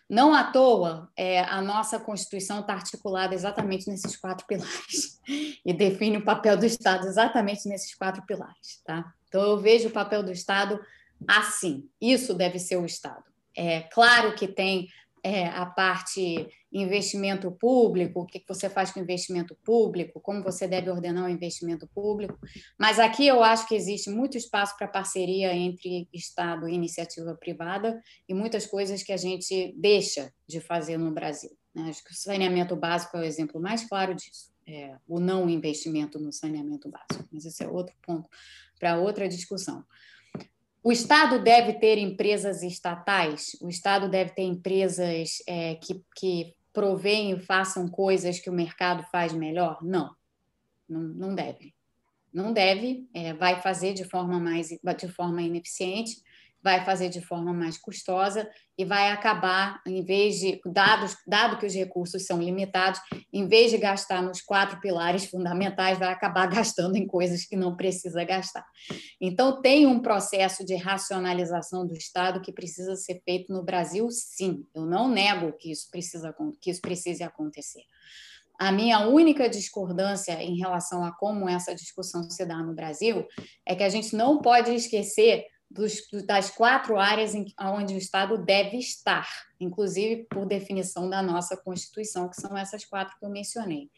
Não à toa, é, a nossa Constituição está articulada exatamente nesses quatro pilares e define o papel do Estado exatamente nesses quatro pilares. Tá? Então, eu vejo o papel do Estado assim. Isso deve ser o Estado. É claro que tem é, a parte investimento público, o que você faz com investimento público, como você deve ordenar o investimento público. Mas aqui eu acho que existe muito espaço para parceria entre Estado e iniciativa privada e muitas coisas que a gente deixa de fazer no Brasil. Né? Acho que o saneamento básico é o exemplo mais claro disso. É, o não investimento no saneamento básico. Mas esse é outro ponto para outra discussão. O Estado deve ter empresas estatais? O Estado deve ter empresas é, que, que provêm e façam coisas que o mercado faz melhor? Não, não, não deve. Não deve, é, vai fazer de forma mais de forma ineficiente vai fazer de forma mais custosa e vai acabar, em vez de, dados, dado que os recursos são limitados, em vez de gastar nos quatro pilares fundamentais, vai acabar gastando em coisas que não precisa gastar. Então, tem um processo de racionalização do Estado que precisa ser feito no Brasil, sim. Eu não nego que isso, precisa, que isso precise acontecer. A minha única discordância em relação a como essa discussão se dá no Brasil é que a gente não pode esquecer dos, das quatro áreas em, onde o Estado deve estar, inclusive por definição da nossa Constituição, que são essas quatro que eu mencionei.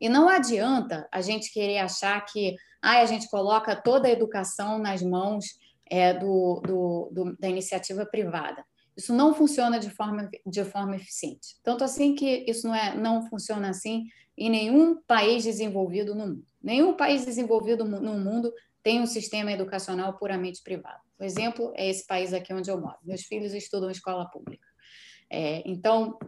E não adianta a gente querer achar que ah, a gente coloca toda a educação nas mãos é, do, do, do, da iniciativa privada. Isso não funciona de forma, de forma eficiente. Tanto assim que isso não, é, não funciona assim em nenhum país desenvolvido no mundo. Nenhum país desenvolvido no mundo tem um sistema educacional puramente privado. O exemplo é esse país aqui onde eu moro. Meus filhos estudam em escola pública. É, então,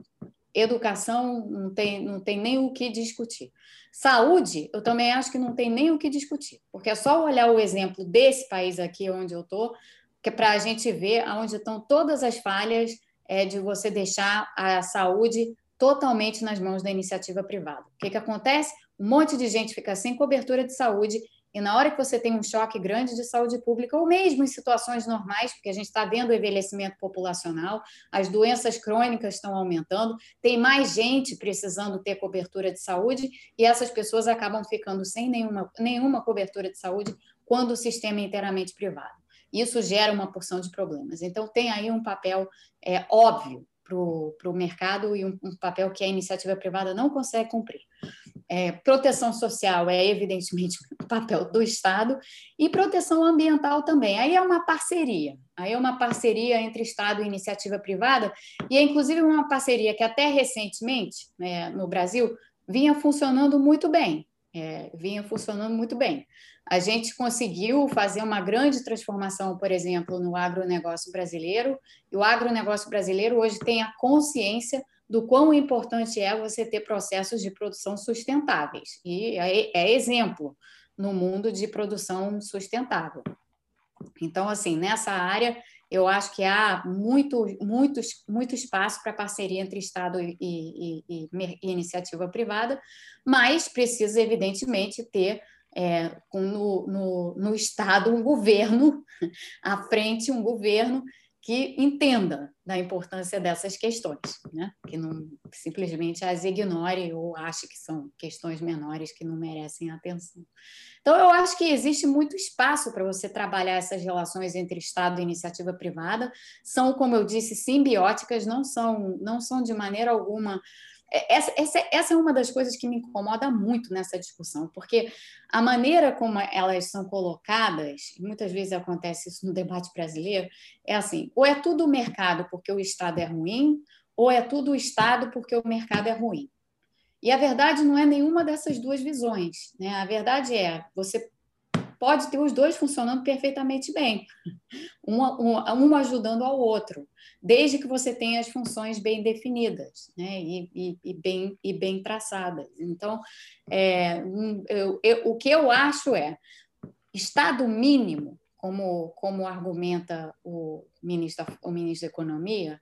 educação não tem, não tem nem o que discutir. Saúde, eu também acho que não tem nem o que discutir, porque é só olhar o exemplo desse país aqui onde eu estou, que é para a gente ver aonde estão todas as falhas é, de você deixar a saúde totalmente nas mãos da iniciativa privada. O que, que acontece? Um monte de gente fica sem cobertura de saúde e na hora que você tem um choque grande de saúde pública, ou mesmo em situações normais, porque a gente está vendo o envelhecimento populacional, as doenças crônicas estão aumentando, tem mais gente precisando ter cobertura de saúde, e essas pessoas acabam ficando sem nenhuma, nenhuma cobertura de saúde quando o sistema é inteiramente privado. Isso gera uma porção de problemas. Então, tem aí um papel é, óbvio para o mercado e um, um, papel que a iniciativa privada não consegue cumprir. É, proteção social é, evidentemente, o papel do Estado e proteção ambiental também. Aí é uma parceria, aí é uma parceria entre Estado e iniciativa privada, e é inclusive uma parceria que até recentemente, né, no Brasil, vinha funcionando muito bem. É, vinha funcionando muito bem. A gente conseguiu fazer uma grande transformação, por exemplo, no agronegócio brasileiro, e o agronegócio brasileiro hoje tem a consciência do quão importante é você ter processos de produção sustentáveis, e é, é exemplo no mundo de produção sustentável. Então, assim, nessa área, eu acho que há muito, muito, muito espaço para parceria entre Estado e, e, e, e, iniciativa privada, mas precisa, evidentemente, ter é, no, no, no Estado um governo à frente, um governo que entenda da importância dessas questões, né? que não simplesmente as ignore ou ache que são questões menores que não merecem atenção. Então, eu acho que existe muito espaço para você trabalhar essas relações entre Estado e iniciativa privada. São, como eu disse, simbióticas, não são, não são de maneira alguma essa, essa, essa, é uma das coisas que me incomoda muito nessa discussão, porque a maneira como elas são colocadas, muitas vezes acontece isso no debate brasileiro, é assim: ou é tudo o mercado porque o Estado é ruim, ou é tudo o Estado porque o mercado é ruim. E a verdade não é nenhuma dessas duas visões. Né? A verdade é, você pode ter os dois funcionando perfeitamente bem, um, ajudando ao outro, desde que você tenha as funções bem definidas né? e, e, e bem, e bem traçadas. Então, é, eu, eu, o que eu acho é Estado mínimo, como, como argumenta o ministro, o ministro da Economia,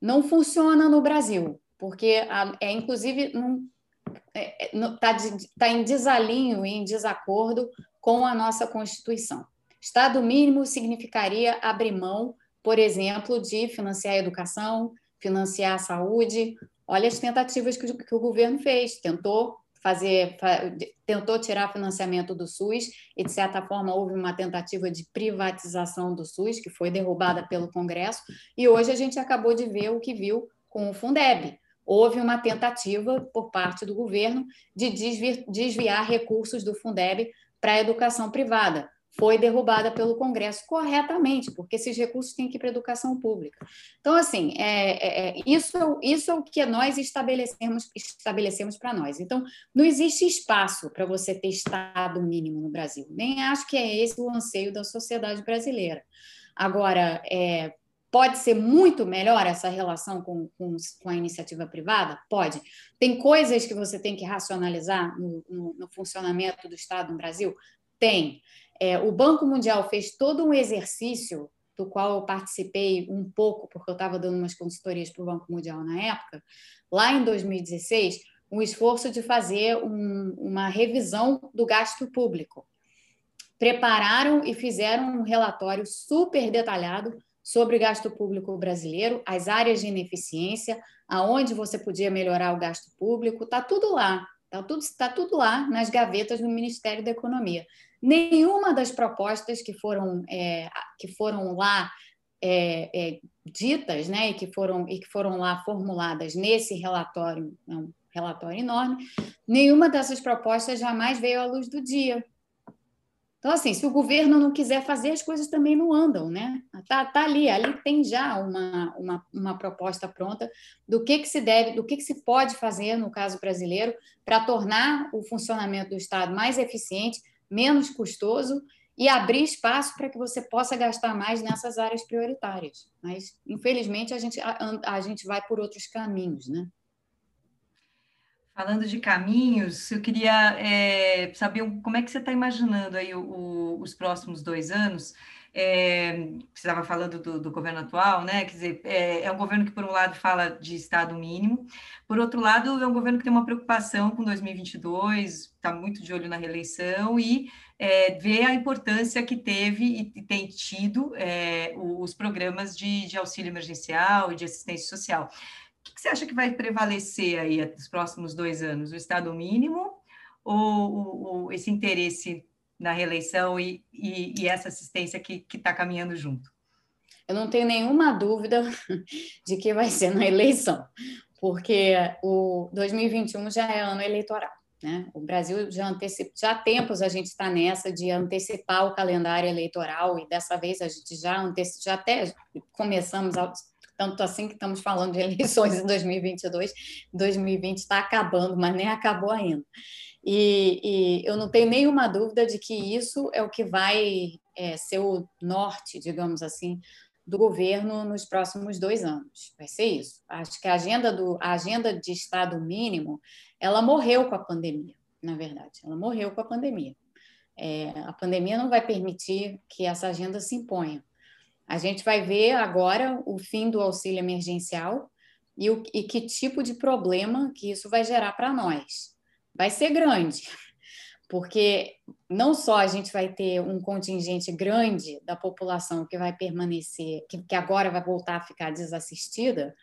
não funciona no Brasil, porque é inclusive está é, é tá, em desalinho e em desacordo com a nossa Constituição. Estado mínimo significaria abrir mão, por exemplo, de financiar a educação, financiar a saúde. Olha as tentativas que que o governo fez, tentou fazer, tentou tirar financiamento do SUS e, de certa forma, houve uma tentativa de privatização do SUS, que foi derrubada pelo Congresso, e hoje a gente acabou de ver o que viu com o Fundeb. Houve uma tentativa por parte do governo de desviar recursos do Fundeb para a educação privada. Foi derrubada pelo Congresso corretamente, porque esses recursos têm que ir para a educação pública. Então, assim, é, é, é isso, isso é o que nós estabelecemos, estabelecemos para nós. Então, não existe espaço para você ter Estado mínimo no Brasil. Nem acho que é esse o anseio da sociedade brasileira. Agora, é, Pode ser muito melhor essa relação com, com, com, a iniciativa privada? Pode. Tem coisas que você tem que racionalizar no, no, no funcionamento do Estado no Brasil? Tem. É, o Banco Mundial fez todo um exercício do qual eu participei um pouco, porque eu estava dando umas consultorias para o Banco Mundial na época, lá em 2016, um esforço de fazer um, uma revisão do gasto público. Prepararam e fizeram um relatório super detalhado sobre o gasto público brasileiro, as áreas de ineficiência, aonde você podia melhorar o gasto público, está tudo lá, está tudo, tá tudo lá nas gavetas do Ministério da Economia. Nenhuma das propostas que foram, é, que foram lá é, é, ditas, né, e que foram e que foram lá formuladas nesse relatório, é um relatório enorme, nenhuma dessas propostas jamais veio à luz do dia. Então, assim, se o governo não quiser fazer, as coisas também não andam, né? Tá, tá ali, ali tem já uma, uma, uma proposta pronta do que, que se deve, do que, que se pode fazer, no caso brasileiro, para tornar o funcionamento do Estado mais eficiente, menos custoso e abrir espaço para que você possa gastar mais nessas áreas prioritárias. Mas, infelizmente, a gente, a, a gente vai por outros caminhos, né? Falando de caminhos, eu queria é, saber como é que você está imaginando aí o, o, os próximos dois anos. É, você estava falando do, do, governo atual, né? Quer dizer, é, é, um governo que, por um lado, fala de Estado mínimo, por outro lado, é um governo que tem uma preocupação com 2022, está muito de olho na reeleição e é, vê a importância que teve e, tem tido é, os programas de, de auxílio emergencial e de assistência social. O que você acha que vai prevalecer aí nos próximos dois anos? O Estado mínimo ou, esse interesse na reeleição e, e, e essa assistência que está caminhando junto? Eu não tenho nenhuma dúvida de que vai ser na eleição, porque o 2021 já é ano eleitoral. Né? O Brasil já antecipa, já há tempos a gente está nessa de antecipar o calendário eleitoral e dessa vez a gente já antecipa, já até começamos tanto assim que estamos falando de eleições em 2022, 2020 está acabando, mas nem acabou ainda. E, e, eu não tenho nenhuma dúvida de que isso é o que vai é, ser o norte, digamos assim, do governo nos próximos dois anos. Vai ser isso. Acho que a agenda, do, a agenda de Estado mínimo, ela morreu com a pandemia, na verdade. Ela morreu com a pandemia. É, a pandemia não vai permitir que essa agenda se imponha. A gente vai ver agora o fim do auxílio emergencial e, o, e que tipo de problema que isso vai gerar para nós. Vai ser grande, porque não só a gente vai ter um contingente grande da população que vai permanecer, que, que agora vai voltar a ficar desassistida,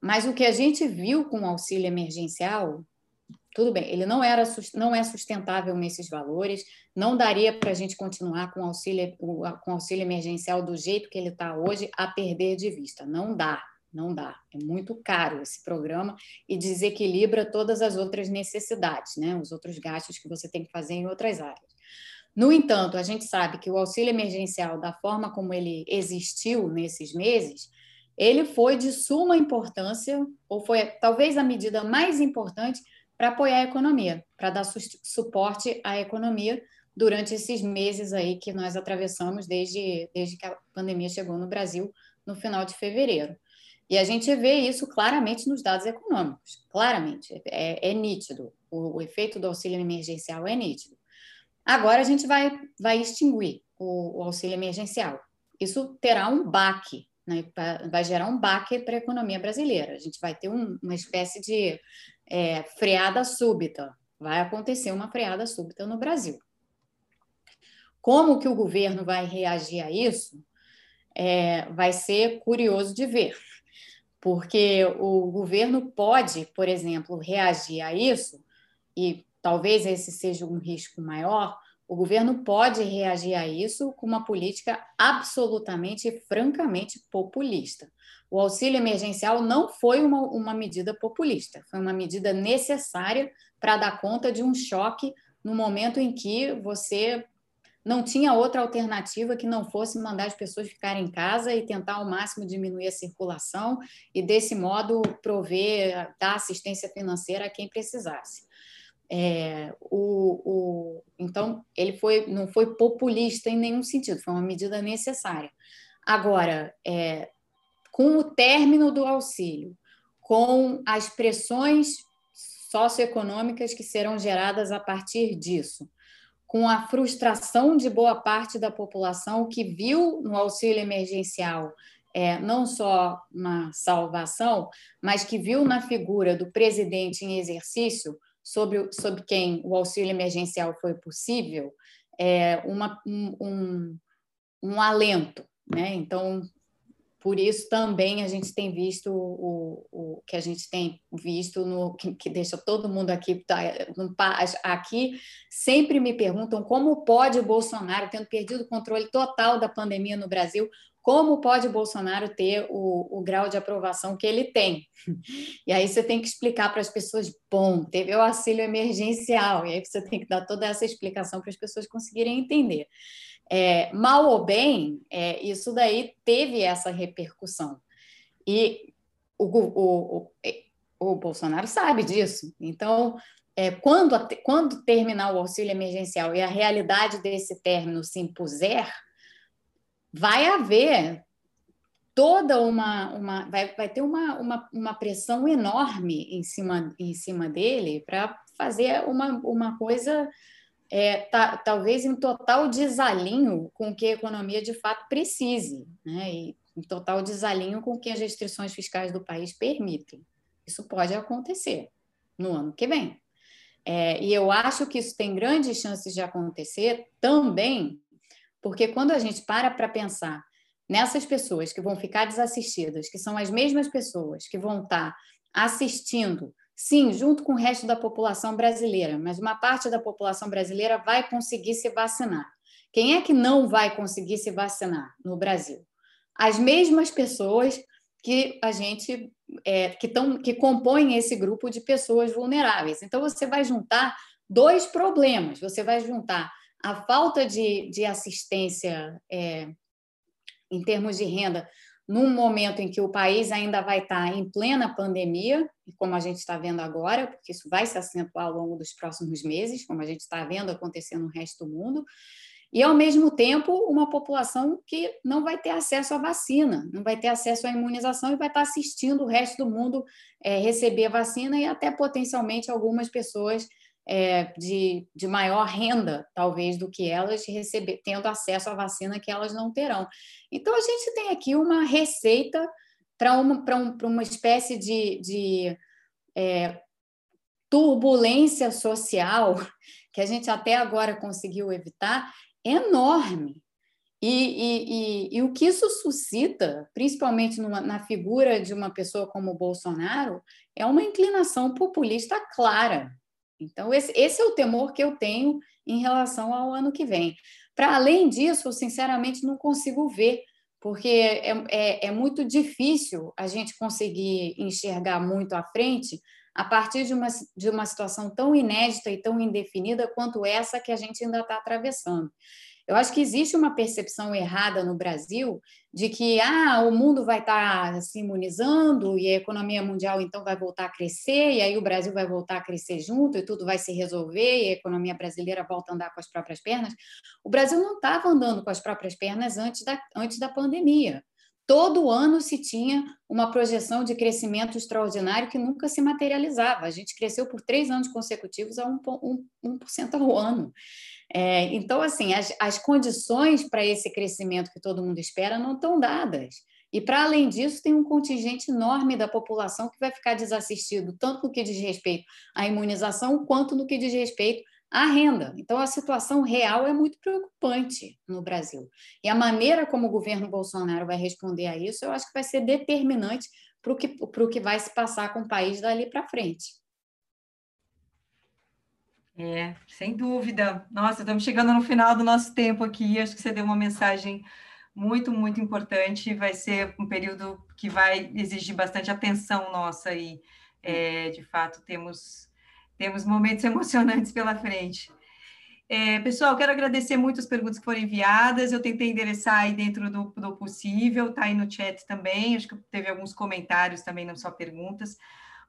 mas o que a gente viu com o auxílio emergencial, tudo bem, ele não era não é sustentável nesses valores, não daria para a gente continuar com o auxílio, com auxílio emergencial do jeito que ele está hoje a perder de vista. Não dá, não dá. É muito caro esse programa e desequilibra todas as outras necessidades, né? os outros gastos que você tem que fazer em outras áreas. No entanto, a gente sabe que o auxílio emergencial, da forma como ele existiu nesses meses, ele foi de suma importância, ou foi talvez a medida mais importante para apoiar a economia, para dar su suporte à economia durante esses meses aí que nós atravessamos desde, desde que a pandemia chegou no Brasil no final de fevereiro. E a gente vê isso claramente nos dados econômicos, claramente, é, é nítido. O, o, efeito do auxílio emergencial é nítido. Agora a gente vai, vai extinguir o, o auxílio emergencial. Isso terá um baque né, vai gerar um baque para a economia brasileira. A gente vai ter um, uma espécie de é, freada súbita. Vai acontecer uma freada súbita no Brasil. Como que o governo vai reagir a isso? É, vai ser curioso de ver, porque o governo pode, por exemplo, reagir a isso, e talvez esse seja um risco maior, o governo pode reagir a isso com uma política absolutamente francamente populista. O auxílio emergencial não foi uma, uma medida populista, foi uma medida necessária para dar conta de um choque no momento em que você não tinha outra alternativa que não fosse mandar as pessoas ficarem em casa e tentar ao máximo diminuir a circulação e, desse modo, prover, dar assistência financeira a quem precisasse. É, o, o, então, ele foi, não foi populista em nenhum sentido, foi uma medida necessária. Agora, é, com o término do auxílio, com as pressões socioeconômicas que serão geradas a partir disso, com a frustração de boa parte da população que viu no auxílio emergencial é, não só uma salvação, mas que viu na figura do presidente em exercício sobre, sobre quem o auxílio emergencial foi possível, é uma, um, um, um alento. Né? Então, por isso também a gente tem visto o, o que a gente tem visto no que, que deixa todo mundo aqui tá, aqui sempre me perguntam como pode o Bolsonaro tendo perdido o controle total da pandemia no Brasil como pode Bolsonaro ter o, o, grau de aprovação que ele tem? E aí você tem que explicar para as pessoas, bom, teve o auxílio emergencial, e aí você tem que dar toda essa explicação para as pessoas conseguirem entender. É, mal ou bem, é, isso daí teve essa repercussão. E o, o, o, o Bolsonaro sabe disso. Então, é, quando, quando terminar o auxílio emergencial e a realidade desse término se impuser, vai haver toda uma, uma vai, vai ter uma, uma, uma pressão enorme em cima, em cima dele para fazer uma, uma coisa é, tá, talvez em total desalinho com o que a economia de fato precise, né? e em total desalinho com o que as restrições fiscais do país permitem. Isso pode acontecer no ano que vem. É, e eu acho que isso tem grandes chances de acontecer também porque quando a gente para para pensar nessas pessoas que vão ficar desassistidas, que são as mesmas pessoas que vão estar assistindo, sim, junto com o resto da população brasileira, mas uma parte da população brasileira vai conseguir se vacinar. Quem é que não vai conseguir se vacinar no Brasil? As mesmas pessoas que a gente é, que, tão, que compõem esse grupo de pessoas vulneráveis. Então você vai juntar dois problemas. Você vai juntar a falta de, de assistência é, em termos de renda, num momento em que o país ainda vai estar em plena pandemia, como a gente está vendo agora, porque isso vai se acentuar ao longo dos próximos meses, como a gente está vendo acontecer no resto do mundo, e, ao mesmo tempo, uma população que não vai ter acesso à vacina, não vai ter acesso à imunização e vai estar assistindo o resto do mundo é, receber a vacina e até potencialmente algumas pessoas é, de, de maior renda, talvez, do que elas receber, tendo acesso à vacina que elas não terão. Então, a gente tem aqui uma receita para uma, um, uma espécie de, de é, turbulência social que a gente até agora conseguiu evitar, enorme. E, e, e, e, o que isso suscita, principalmente numa, na figura de uma pessoa como o Bolsonaro, é uma inclinação populista clara. Então, esse, esse é o temor que eu tenho em relação ao ano que vem. Para além disso, eu sinceramente não consigo ver, porque é, é, é muito difícil a gente conseguir enxergar muito à frente a partir de uma, de uma situação tão inédita e tão indefinida quanto essa que a gente ainda está atravessando. Eu acho que existe uma percepção errada no Brasil de que ah, o mundo vai estar tá se imunizando e a economia mundial então vai voltar a crescer, e aí o Brasil vai voltar a crescer junto e tudo vai se resolver e a economia brasileira volta a andar com as próprias pernas. O Brasil não estava andando com as próprias pernas antes da, antes da pandemia. Todo ano se tinha uma projeção de crescimento extraordinário que nunca se materializava. A gente cresceu por três anos consecutivos a 1%, 1% ao ano. É, então, assim, as, as condições para esse crescimento que todo mundo espera não estão dadas. E, para além disso, tem um contingente enorme da população que vai ficar desassistido, tanto no que diz respeito à imunização, quanto no que diz respeito à renda. Então, a situação real é muito preocupante no Brasil. E a maneira como o governo Bolsonaro vai responder a isso, eu acho que vai ser determinante para o que, que vai se passar com o país dali para frente. É, sem dúvida. Nossa, estamos chegando no final do nosso tempo aqui. Acho que você deu uma mensagem muito, muito importante. Vai ser um período que vai exigir bastante atenção nossa e, é, de fato, temos, temos momentos emocionantes pela frente. É, pessoal, quero agradecer muito as perguntas que foram enviadas. Eu tentei endereçar aí dentro do, do possível, tá aí no chat também. Acho que teve alguns comentários também, não só perguntas.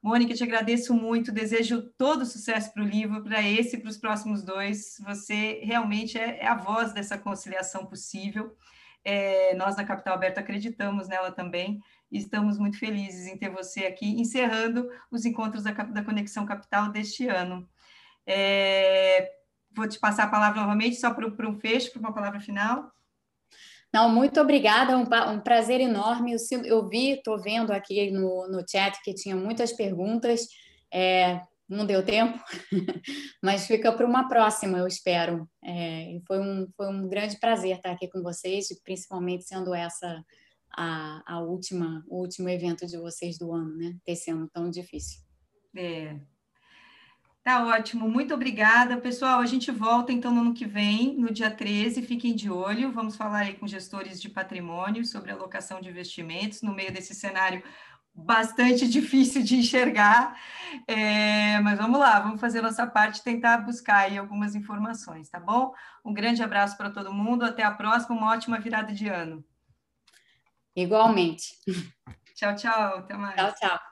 Mônica, te agradeço muito, desejo todo sucesso para o livro, para esse e para os próximos dois. Você realmente é, é, a voz dessa conciliação possível. É, nós, na Capital Aberta, acreditamos nela também estamos muito felizes em ter você aqui, encerrando os encontros da, da Conexão Capital deste ano. É, vou te passar a palavra novamente, só para um fecho, para uma palavra final. Não, muito obrigada, um, um prazer enorme. Eu, eu vi, estou vendo aqui no, no chat que tinha muitas perguntas, é, não deu tempo, mas fica para uma próxima, eu espero. É, foi, um, foi um grande prazer estar aqui com vocês, principalmente sendo essa a, a última, o último evento de vocês do ano, né? Esse ano tão difícil. É, Tá ótimo, muito obrigada. Pessoal, a gente volta então no ano que vem, no dia 13, fiquem de olho. Vamos falar aí com gestores de patrimônio sobre alocação de investimentos no meio desse cenário bastante difícil de enxergar. É, mas vamos lá, vamos fazer nossa parte tentar buscar aí algumas informações, tá bom? Um grande abraço para todo mundo, até a próxima, uma ótima virada de ano. Igualmente. Tchau, tchau, até mais. Tchau, tchau.